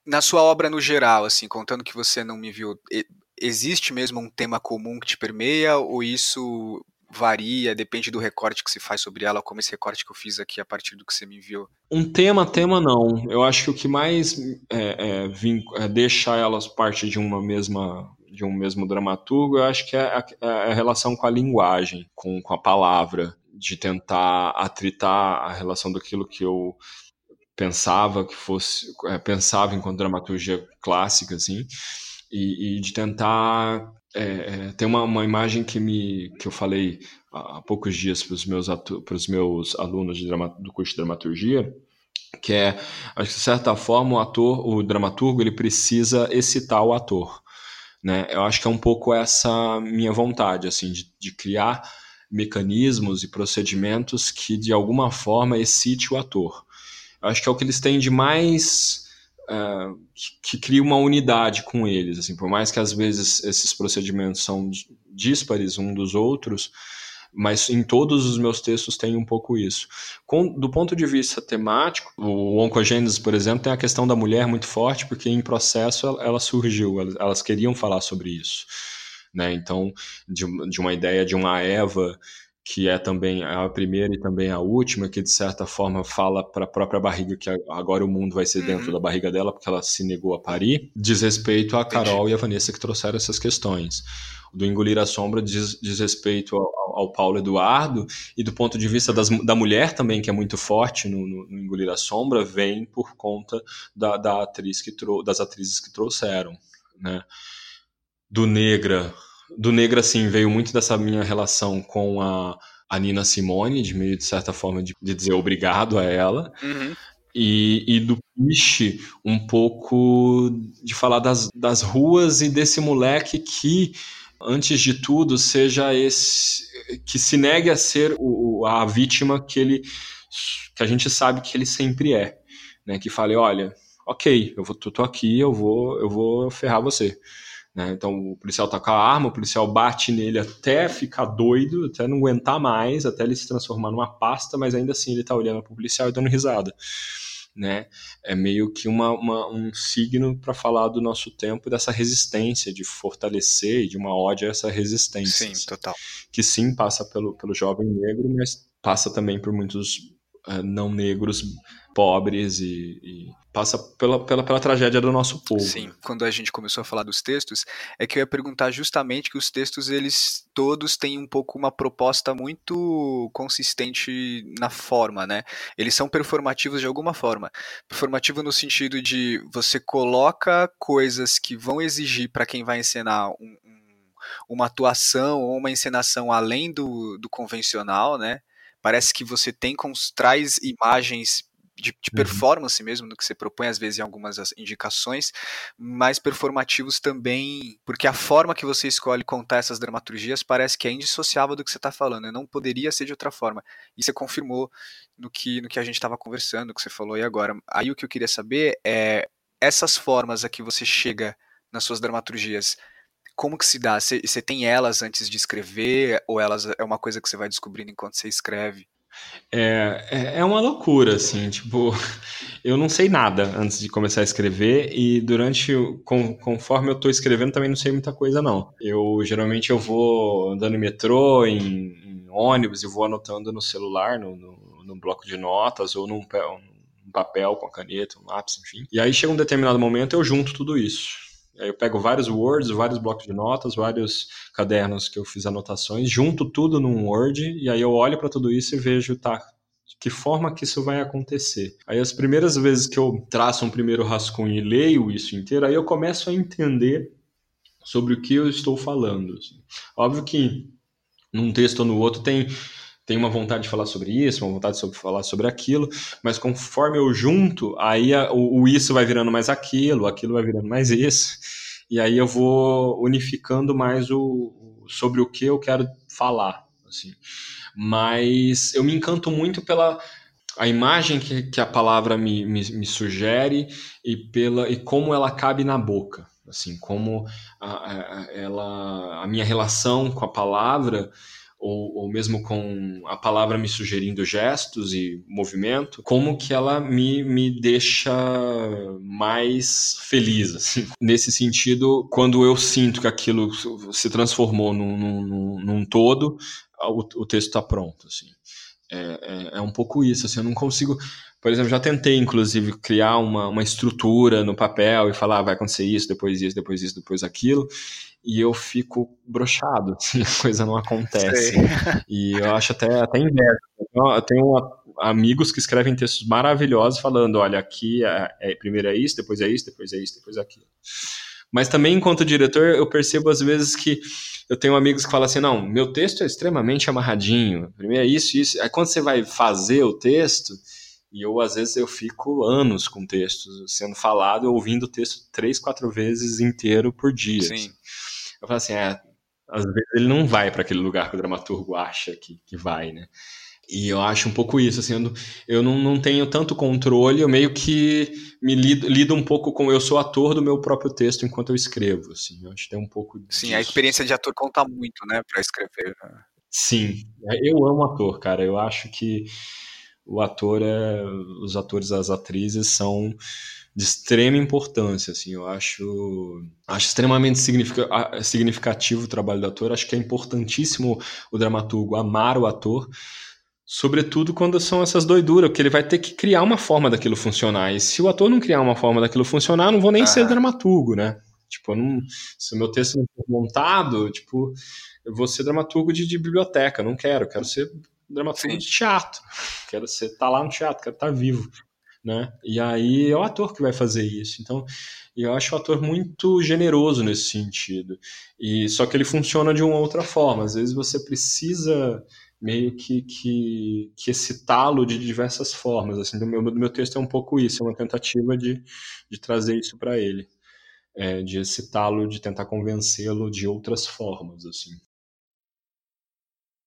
Na sua obra no geral, assim, contando que você não me viu, existe mesmo um tema comum que te permeia ou isso varia, depende do recorte que se faz sobre ela, como esse recorte que eu fiz aqui a partir do que você me enviou? Um tema, tema não. Eu acho que o que mais é, é, é, deixa elas parte de uma mesma de um mesmo dramaturgo, eu acho que é a, é a relação com a linguagem, com, com a palavra, de tentar atritar a relação daquilo que eu pensava que fosse é, pensava enquanto dramaturgia clássica assim e, e de tentar é, é, tem uma, uma imagem que me que eu falei há poucos dias para os meus para os meus alunos drama, do curso de dramaturgia que é acho que de certa forma o ator o dramaturgo ele precisa excitar o ator né? Eu acho que é um pouco essa minha vontade, assim, de, de criar mecanismos e procedimentos que de alguma forma excite o ator. Eu acho que é o que eles têm de mais uh, que, que, cria uma unidade com eles, assim, por mais que às vezes esses procedimentos são díspares um dos outros, mas em todos os meus textos tem um pouco isso. Com, do ponto de vista temático, o Oncogênesis, por exemplo, tem a questão da mulher muito forte, porque em processo ela, ela surgiu, elas, elas, queriam falar sobre isso. Né? Então, de, de, uma ideia de uma Eva que é também a primeira e também a última, que de certa forma fala para a própria barriga que agora o mundo vai ser uhum. dentro da barriga dela, porque ela se negou a parir, diz respeito a Carol Entendi. e a Vanessa que trouxeram essas questões. Do engolir a sombra diz, diz respeito ao, ao, Paulo Eduardo, e do ponto de vista das, da mulher também, que é muito forte no, no, no engolir a sombra, vem por conta da, da atriz que das atrizes que trouxeram. Né? Do Negra, do Negra, assim, veio muito dessa minha relação com a, a Nina Simone, de meio, de certa forma, de, de dizer obrigado a ela. Uhum. E, e, do Piche, um pouco de falar das, das ruas e desse moleque que, antes de tudo, seja esse. que se negue a ser o, a vítima que ele. que a gente sabe que ele sempre é. Né? Que fale, olha, ok, eu vou, tô aqui, eu vou, eu vou ferrar você. Né? Então o policial tá com a arma, o policial bate nele até ficar doido, até não aguentar mais, até ele se transformar numa pasta, mas ainda assim ele tá olhando pro policial e dando risada. Né? É meio que uma, uma um signo para falar do nosso tempo, dessa resistência, de fortalecer e de uma ódio a essa resistência. Sim, assim, total. Que sim passa pelo, pelo jovem negro, mas passa também por muitos não negros pobres e, e passa pela, pela, pela, tragédia do nosso povo. Sim, quando a gente começou a falar dos textos, é que eu ia perguntar justamente que os textos, eles todos têm um pouco uma proposta muito consistente na forma, né? Eles são performativos de alguma forma. Performativo no sentido de você coloca coisas que vão exigir para quem vai encenar um, um, uma atuação ou uma encenação além do, do convencional, né? Parece que você tem traz imagens de, de, uhum. performance mesmo no que você propõe, às vezes em algumas indicações, mas performativos também, porque a forma que você escolhe contar essas dramaturgias parece que é indissociável do que você está falando, né? não poderia ser de outra forma. E você confirmou no que, no que a gente estava conversando, que você falou aí agora. Aí o que eu queria saber é essas formas a que você chega nas suas dramaturgias. Como que se dá? Você, tem elas antes de escrever ou elas é uma coisa que você vai descobrindo enquanto você escreve? É, é, é uma loucura, assim, tipo, *laughs* eu não sei nada antes de começar a escrever e durante, com, conforme eu tô escrevendo também não sei muita coisa, não. Eu, geralmente, eu vou andando em metrô, em, em ônibus e vou anotando no celular, no, no, no bloco de notas ou num, num papel com a caneta, um lápis, enfim. E aí chega um determinado momento eu junto tudo isso. Eu pego vários Words, vários blocos de notas, vários cadernos que eu fiz anotações, junto tudo num Word, e aí eu olho para tudo isso e vejo, tá, de que forma que isso vai acontecer. Aí as primeiras vezes que eu traço um primeiro rascunho e leio isso inteiro, aí eu começo a entender sobre o que eu estou falando. Assim. Óbvio que num texto ou no outro tem tem uma vontade de falar sobre isso, uma vontade de falar sobre aquilo, mas conforme eu junto, aí a, o, o, isso vai virando mais aquilo, aquilo vai virando mais isso, e aí eu vou unificando mais o sobre o que eu quero falar, assim. Mas eu me encanto muito pela a imagem que, que a palavra me, me, me sugere e pela e como ela cabe na boca, assim, como a, a, ela a minha relação com a palavra ou, ou mesmo com a palavra me sugerindo gestos e movimento, como que ela me, me deixa mais feliz, assim. Nesse sentido, quando eu sinto que aquilo se transformou num, num, num todo, o, o texto está pronto, assim. É, é, é, um pouco isso, assim, eu não consigo... Por exemplo, já tentei, inclusive, criar uma, uma estrutura no papel e falar, ah, vai acontecer isso, depois isso, depois isso, depois aquilo, e eu fico brochado, *laughs* assim, a coisa não acontece. Sei. *laughs* E eu acho até, até inverso. Eu tenho amigos que escrevem textos maravilhosos falando, olha, aqui é, é, primeiro é isso, depois é isso, depois é isso, depois é aquilo. Mas também, enquanto diretor, eu percebo às vezes que eu tenho amigos que falam assim, não, meu texto é extremamente amarradinho, primeiro é isso, isso. Aí quando você vai fazer o texto, e eu, às vezes, eu fico anos com textos sendo falado, ouvindo o texto três, quatro vezes inteiro por dia. Sim. Assim. Eu falo assim, é, às vezes ele não vai para aquele lugar que o dramaturgo acha que, que vai, né? E eu acho um pouco isso, assim, eu, eu não, não tenho tanto controle, eu meio que me lido, lido um pouco com. Eu sou ator do meu próprio texto enquanto eu escrevo, assim, eu acho que tem um pouco. Sim, disso. a experiência de ator conta muito, né, para escrever. Né? Sim, eu amo ator, cara, eu acho que o ator é. Os atores, as atrizes são de extrema importância, assim, eu acho, acho extremamente significativo o trabalho do ator, acho que é importantíssimo o dramaturgo amar o ator, sobretudo quando são essas doiduras, porque ele vai ter que criar uma forma daquilo funcionar, e se o ator não criar uma forma daquilo funcionar, eu não vou nem ah. ser dramaturgo, né? Tipo, não, se o meu texto não for montado, tipo, eu vou ser dramaturgo de, de biblioteca, não quero, quero ser dramaturgo Sim. de teatro, quero ser estar tá lá no teatro, quero estar tá vivo, né? E aí é o ator que vai fazer isso. Então, eu acho o ator muito generoso nesse sentido. E só que ele funciona de uma outra forma. Às vezes você precisa meio que, que, que excitá-lo de diversas formas. Assim, do meu, do meu texto é um pouco isso, é uma tentativa de, de trazer isso para ele é, de excitá-lo, de tentar convencê-lo de outras formas, assim.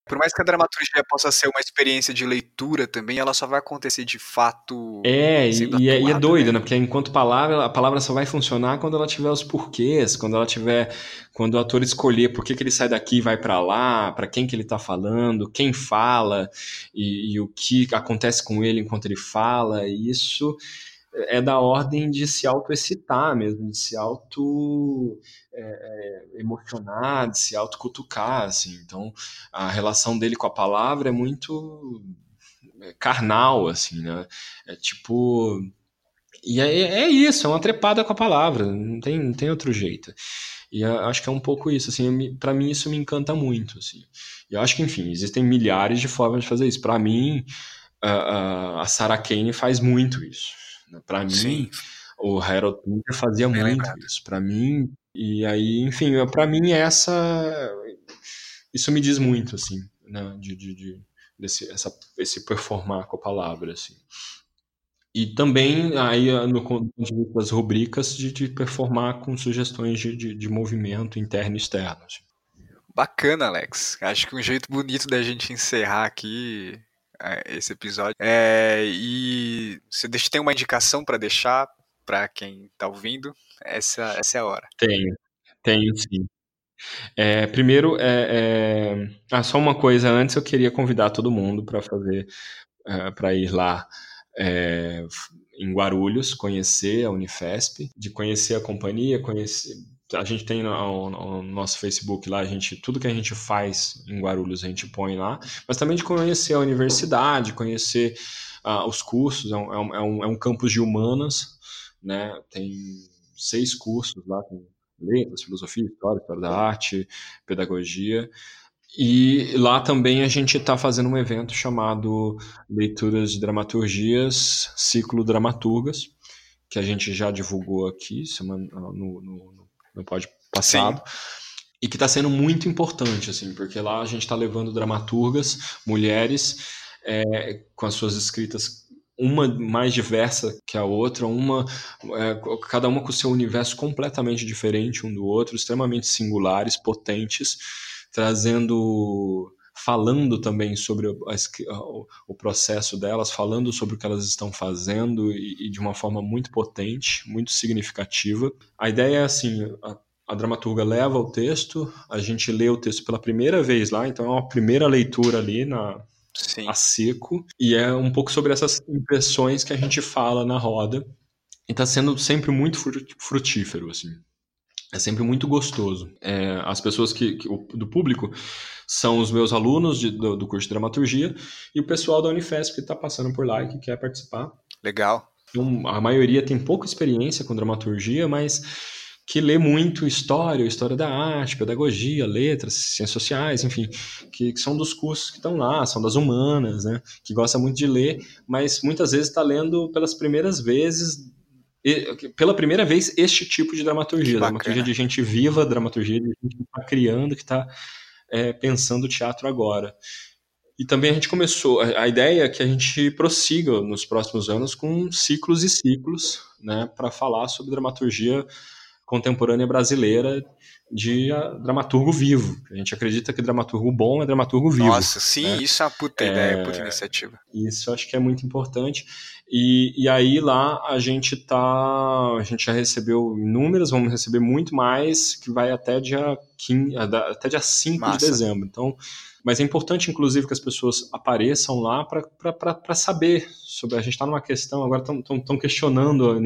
Por mais que a dramaturgia possa ser uma experiência de leitura também, ela só vai acontecer de fato. É, e, é, e é doido, né? né? Porque enquanto palavra, a palavra só vai funcionar quando ela tiver os porquês, quando ela tiver. Quando o ator escolher por que, que ele sai daqui e vai para lá, para quem que ele tá falando, quem fala, e, e o que acontece com ele enquanto ele fala, e isso é da ordem de se auto-excitar mesmo, de se auto é, é, emocionar, de se auto-cutucar, assim. Então, a relação dele com a palavra é muito é, carnal, assim, né? É tipo... E é, é isso, é uma trepada com a palavra, não tem, não tem outro jeito. E acho que é um pouco isso, assim, para mim isso me encanta muito, assim. E eu acho que, enfim, existem milhares de formas de fazer isso. Para mim, a, a Sarah Kane faz muito isso né? Para mim, o Harold Pinter fazia Bem muito lembrado. isso. Para mim, e aí, enfim, para mim essa isso me diz muito assim, né, de, de, de desse essa, esse performar com a palavra assim. E também aí no ponto de vista das rubricas de, de performar com sugestões de, de, de movimento interno e externo. Assim. Bacana, Alex. Acho que um jeito bonito da gente encerrar aqui é, esse episódio. É, e você tem uma indicação para deixar para quem está ouvindo? Essa, essa é a hora. Tenho, tenho sim. É, primeiro, é, é... Ah, só uma coisa antes, eu queria convidar todo mundo para fazer, uh, para ir lá é, em Guarulhos, conhecer a Unifesp, de conhecer a companhia, conhecer, a gente tem no, no, nosso Facebook lá, a gente, tudo que a gente faz em Guarulhos a gente põe lá, mas também de conhecer a universidade, conhecer uh, os cursos, é, é um, é, um, é um campus de humanas, né? Tem seis cursos lá, com letras, filosofia, história, história da arte, pedagogia. E lá também a gente está fazendo um evento chamado Leituras de Dramaturgias, Ciclo Dramaturgas, que a gente já divulgou aqui semana, no, no, no passado. Sim. E que está sendo muito importante, assim, porque lá a gente está levando dramaturgas, mulheres, é, com as suas escritas uma mais diversa que a outra, uma é, cada uma com seu universo completamente diferente um do outro, extremamente singulares, potentes, trazendo falando também sobre o, o, processo delas, falando sobre o que elas estão fazendo e, e, de uma forma muito potente, muito significativa. A ideia é assim: a, a dramaturga leva o texto, a gente lê o texto pela primeira vez lá, então é uma primeira leitura ali na, Sim. a seco, e é um pouco sobre essas impressões que a gente fala na roda, e está sendo sempre muito frutífero, assim. É sempre muito gostoso. É, as pessoas que, que, do público são os meus alunos de, do, do, curso de dramaturgia e o pessoal da Unifesp que está passando por lá e que quer participar. Legal. Então, a maioria tem pouca experiência com dramaturgia, mas que lê muito história, história da arte, pedagogia, letras, ciências sociais, enfim, que, que são dos cursos que estão lá, são das humanas, né? Que gosta muito de ler, mas muitas vezes está lendo pelas primeiras vezes pela primeira vez este tipo de dramaturgia, dramaturgia de gente viva, dramaturgia de gente que está criando, que está é, pensando o teatro agora. E também a gente começou, a, a ideia é que a gente prossiga nos próximos anos com ciclos e ciclos, né, para falar sobre dramaturgia contemporânea brasileira de dramaturgo vivo. A gente acredita que dramaturgo bom é dramaturgo vivo. Nossa, sim, né? isso é uma puta é, ideia, puta iniciativa. Isso eu acho que é muito importante. E, e aí lá a gente tá. A gente já recebeu inúmeras, vamos receber muito mais, que vai até dia, 15, até dia 5 Massa. de dezembro. Então, mas é importante, inclusive, que as pessoas apareçam lá para saber sobre. A gente está numa questão, agora estão questionando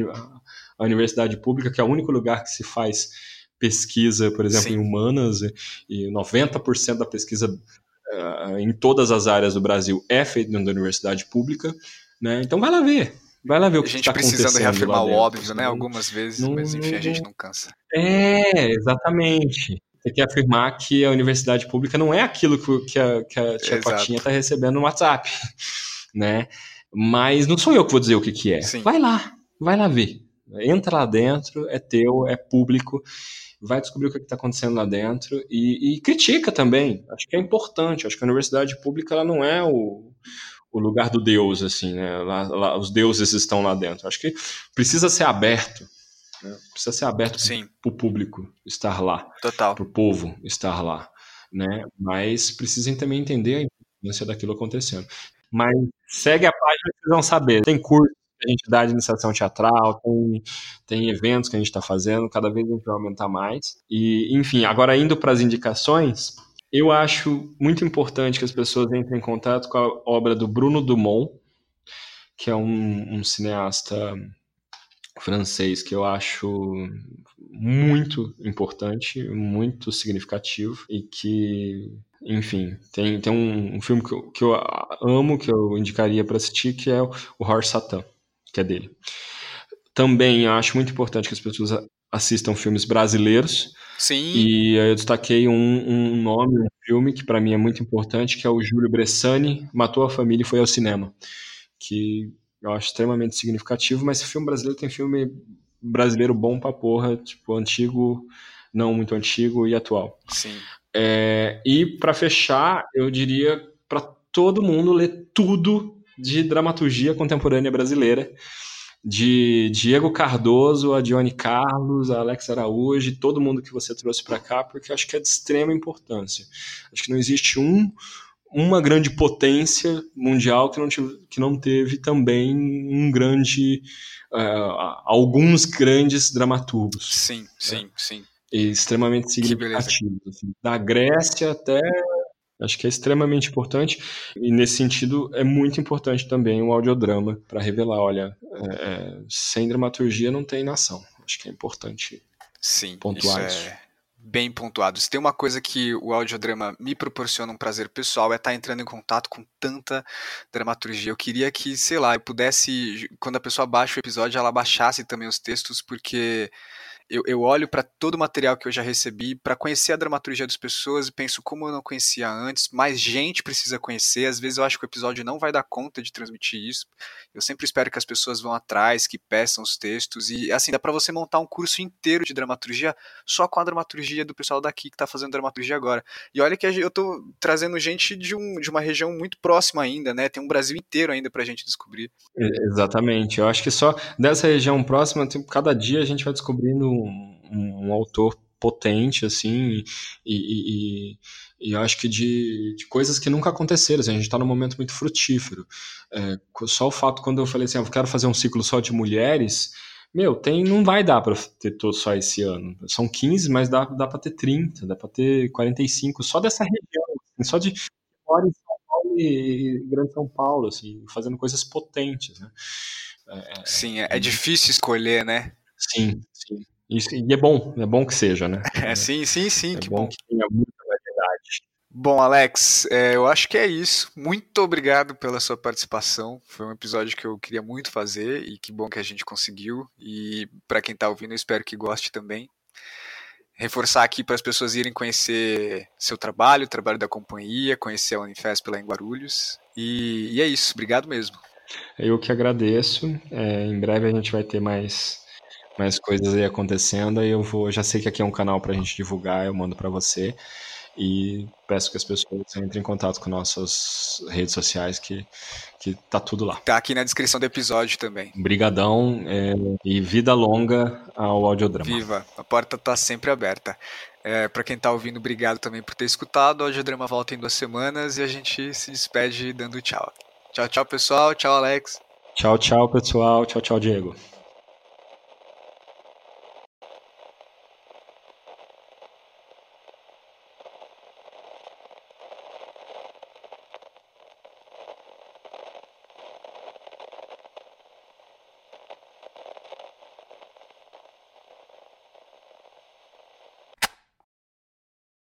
a, universidade pública, que é o único lugar que se faz pesquisa, por exemplo, Sim. em humanas, e 90% da pesquisa uh, em todas as áreas do Brasil é feita dentro da universidade pública, né? Então vai lá ver. Vai lá ver o que está acontecendo. A gente precisando reafirmar o óbvio, né? Algumas vezes, não, mas enfim, a gente não cansa. É, exatamente. Tem que afirmar que a universidade pública não é aquilo que, a, que a tia Exato. Patinha está recebendo no WhatsApp, *laughs* né? Mas não sou eu que vou dizer o que, que é. Sim. Vai lá, vai lá ver. Entra lá dentro, é teu, é público vai descobrir o que está acontecendo lá dentro e, e, critica também. Acho que é importante. Acho que a universidade pública ela não é o, o lugar do Deus, assim, né? Lá, lá, os deuses estão lá dentro. Acho que precisa ser aberto. Né? Precisa ser aberto para o público estar lá. Total. Para o povo estar lá. Né? Mas precisam também entender a importância daquilo acontecendo. Mas segue a página que vocês vão saber. Tem curso gente dá de iniciação teatral, tem, tem eventos que a gente está fazendo, cada vez a gente vai aumentar mais. E, enfim, agora indo para as indicações, eu acho muito importante que as pessoas entrem em contato com a obra do Bruno Dumont, que é um, um cineasta francês que eu acho muito importante, muito significativo e que enfim, tem, tem um, um filme que eu, que eu, amo, que eu indicaria para assistir, que é o Horror Satã que é dele. Também acho muito importante que as pessoas assistam filmes brasileiros. Sim. E eu destaquei um, um nome, um filme que para mim é muito importante, que é o Júlio Bressani, Matou a Família e Foi ao Cinema. Que eu acho extremamente significativo, mas esse filme brasileiro tem filme brasileiro bom pra porra, tipo, antigo, não muito antigo e atual. Sim. É, e para fechar, eu diria para todo mundo ler tudo de dramaturgia contemporânea brasileira, de Diego Cardoso a Dione Carlos, a Alex Araújo, todo mundo que você trouxe para cá, porque acho que é de extrema importância. Acho que não existe um uma grande potência mundial que não, tive, que não teve também um grande uh, alguns grandes dramaturgos. Sim, né? sim, sim. E extremamente significativos. Assim, da Grécia até Acho que é extremamente importante e nesse sentido é muito importante também o audiodrama para revelar, olha, é, é, sem dramaturgia não tem nação. Acho que é importante Sim, pontuar isso. É bem pontuado. Se tem uma coisa que o audiodrama me proporciona um prazer pessoal é estar tá entrando em contato com tanta dramaturgia. Eu queria que, sei lá, eu pudesse, quando a pessoa baixa o episódio, ela baixasse também os textos, porque eu, eu olho para todo o material que eu já recebi para conhecer a dramaturgia das pessoas e penso como eu não conhecia antes, mais gente precisa conhecer. Às vezes eu acho que o episódio não vai dar conta de transmitir isso. Eu sempre espero que as pessoas vão atrás, que peçam os textos e assim dá para você montar um curso inteiro de dramaturgia só com a dramaturgia do pessoal daqui que está fazendo dramaturgia agora. E olha que eu estou trazendo gente de, um, de uma região muito próxima ainda, né? Tem um Brasil inteiro ainda para a gente descobrir. Exatamente. Eu acho que só dessa região próxima, cada dia a gente vai descobrindo um, um, autor potente, assim, e, e, e, acho que de, de, coisas que nunca aconteceram, assim, a gente está num momento muito frutífero. É, só o fato, quando eu falei assim, ah, eu quero fazer um ciclo só de mulheres, meu, tem, não vai dar para ter todo só esse ano. São 15, mas dá, dá para ter 30, dá para ter 45, só dessa região, assim, só de fora em São Paulo e Grande São Paulo, assim, fazendo coisas potentes, né? É, é sim, é, é difícil escolher, né? Sim. Isso, e é bom, é bom que seja, né? *laughs* É, sim, sim, sim. É que bom, bom que tenha muita variedade. Bom, Alex, é, eu acho que é isso. Muito obrigado pela sua participação. Foi um episódio que eu queria muito fazer e que bom que a gente conseguiu. E para quem está ouvindo, eu espero que goste também. Reforçar aqui para as pessoas irem conhecer seu trabalho, o trabalho da companhia, conhecer a Unifesp lá em Guarulhos. E, e é isso, obrigado mesmo. Eu que agradeço. É, em breve a gente vai ter mais mais coisas aí acontecendo, aí eu vou, já sei que aqui é um canal para a gente divulgar, eu mando para você e peço que as pessoas entrem em contato com nossas redes sociais que que tá tudo lá. Tá aqui na descrição do episódio também. Brigadão é, e vida longa ao audiodrama. Viva, a porta tá sempre aberta. É, para quem tá ouvindo, obrigado também por ter escutado. O audiodrama volta em duas semanas e a gente se despede dando tchau. Tchau, tchau, pessoal. Tchau, Alex. Tchau, tchau, pessoal. Tchau, tchau, Diego.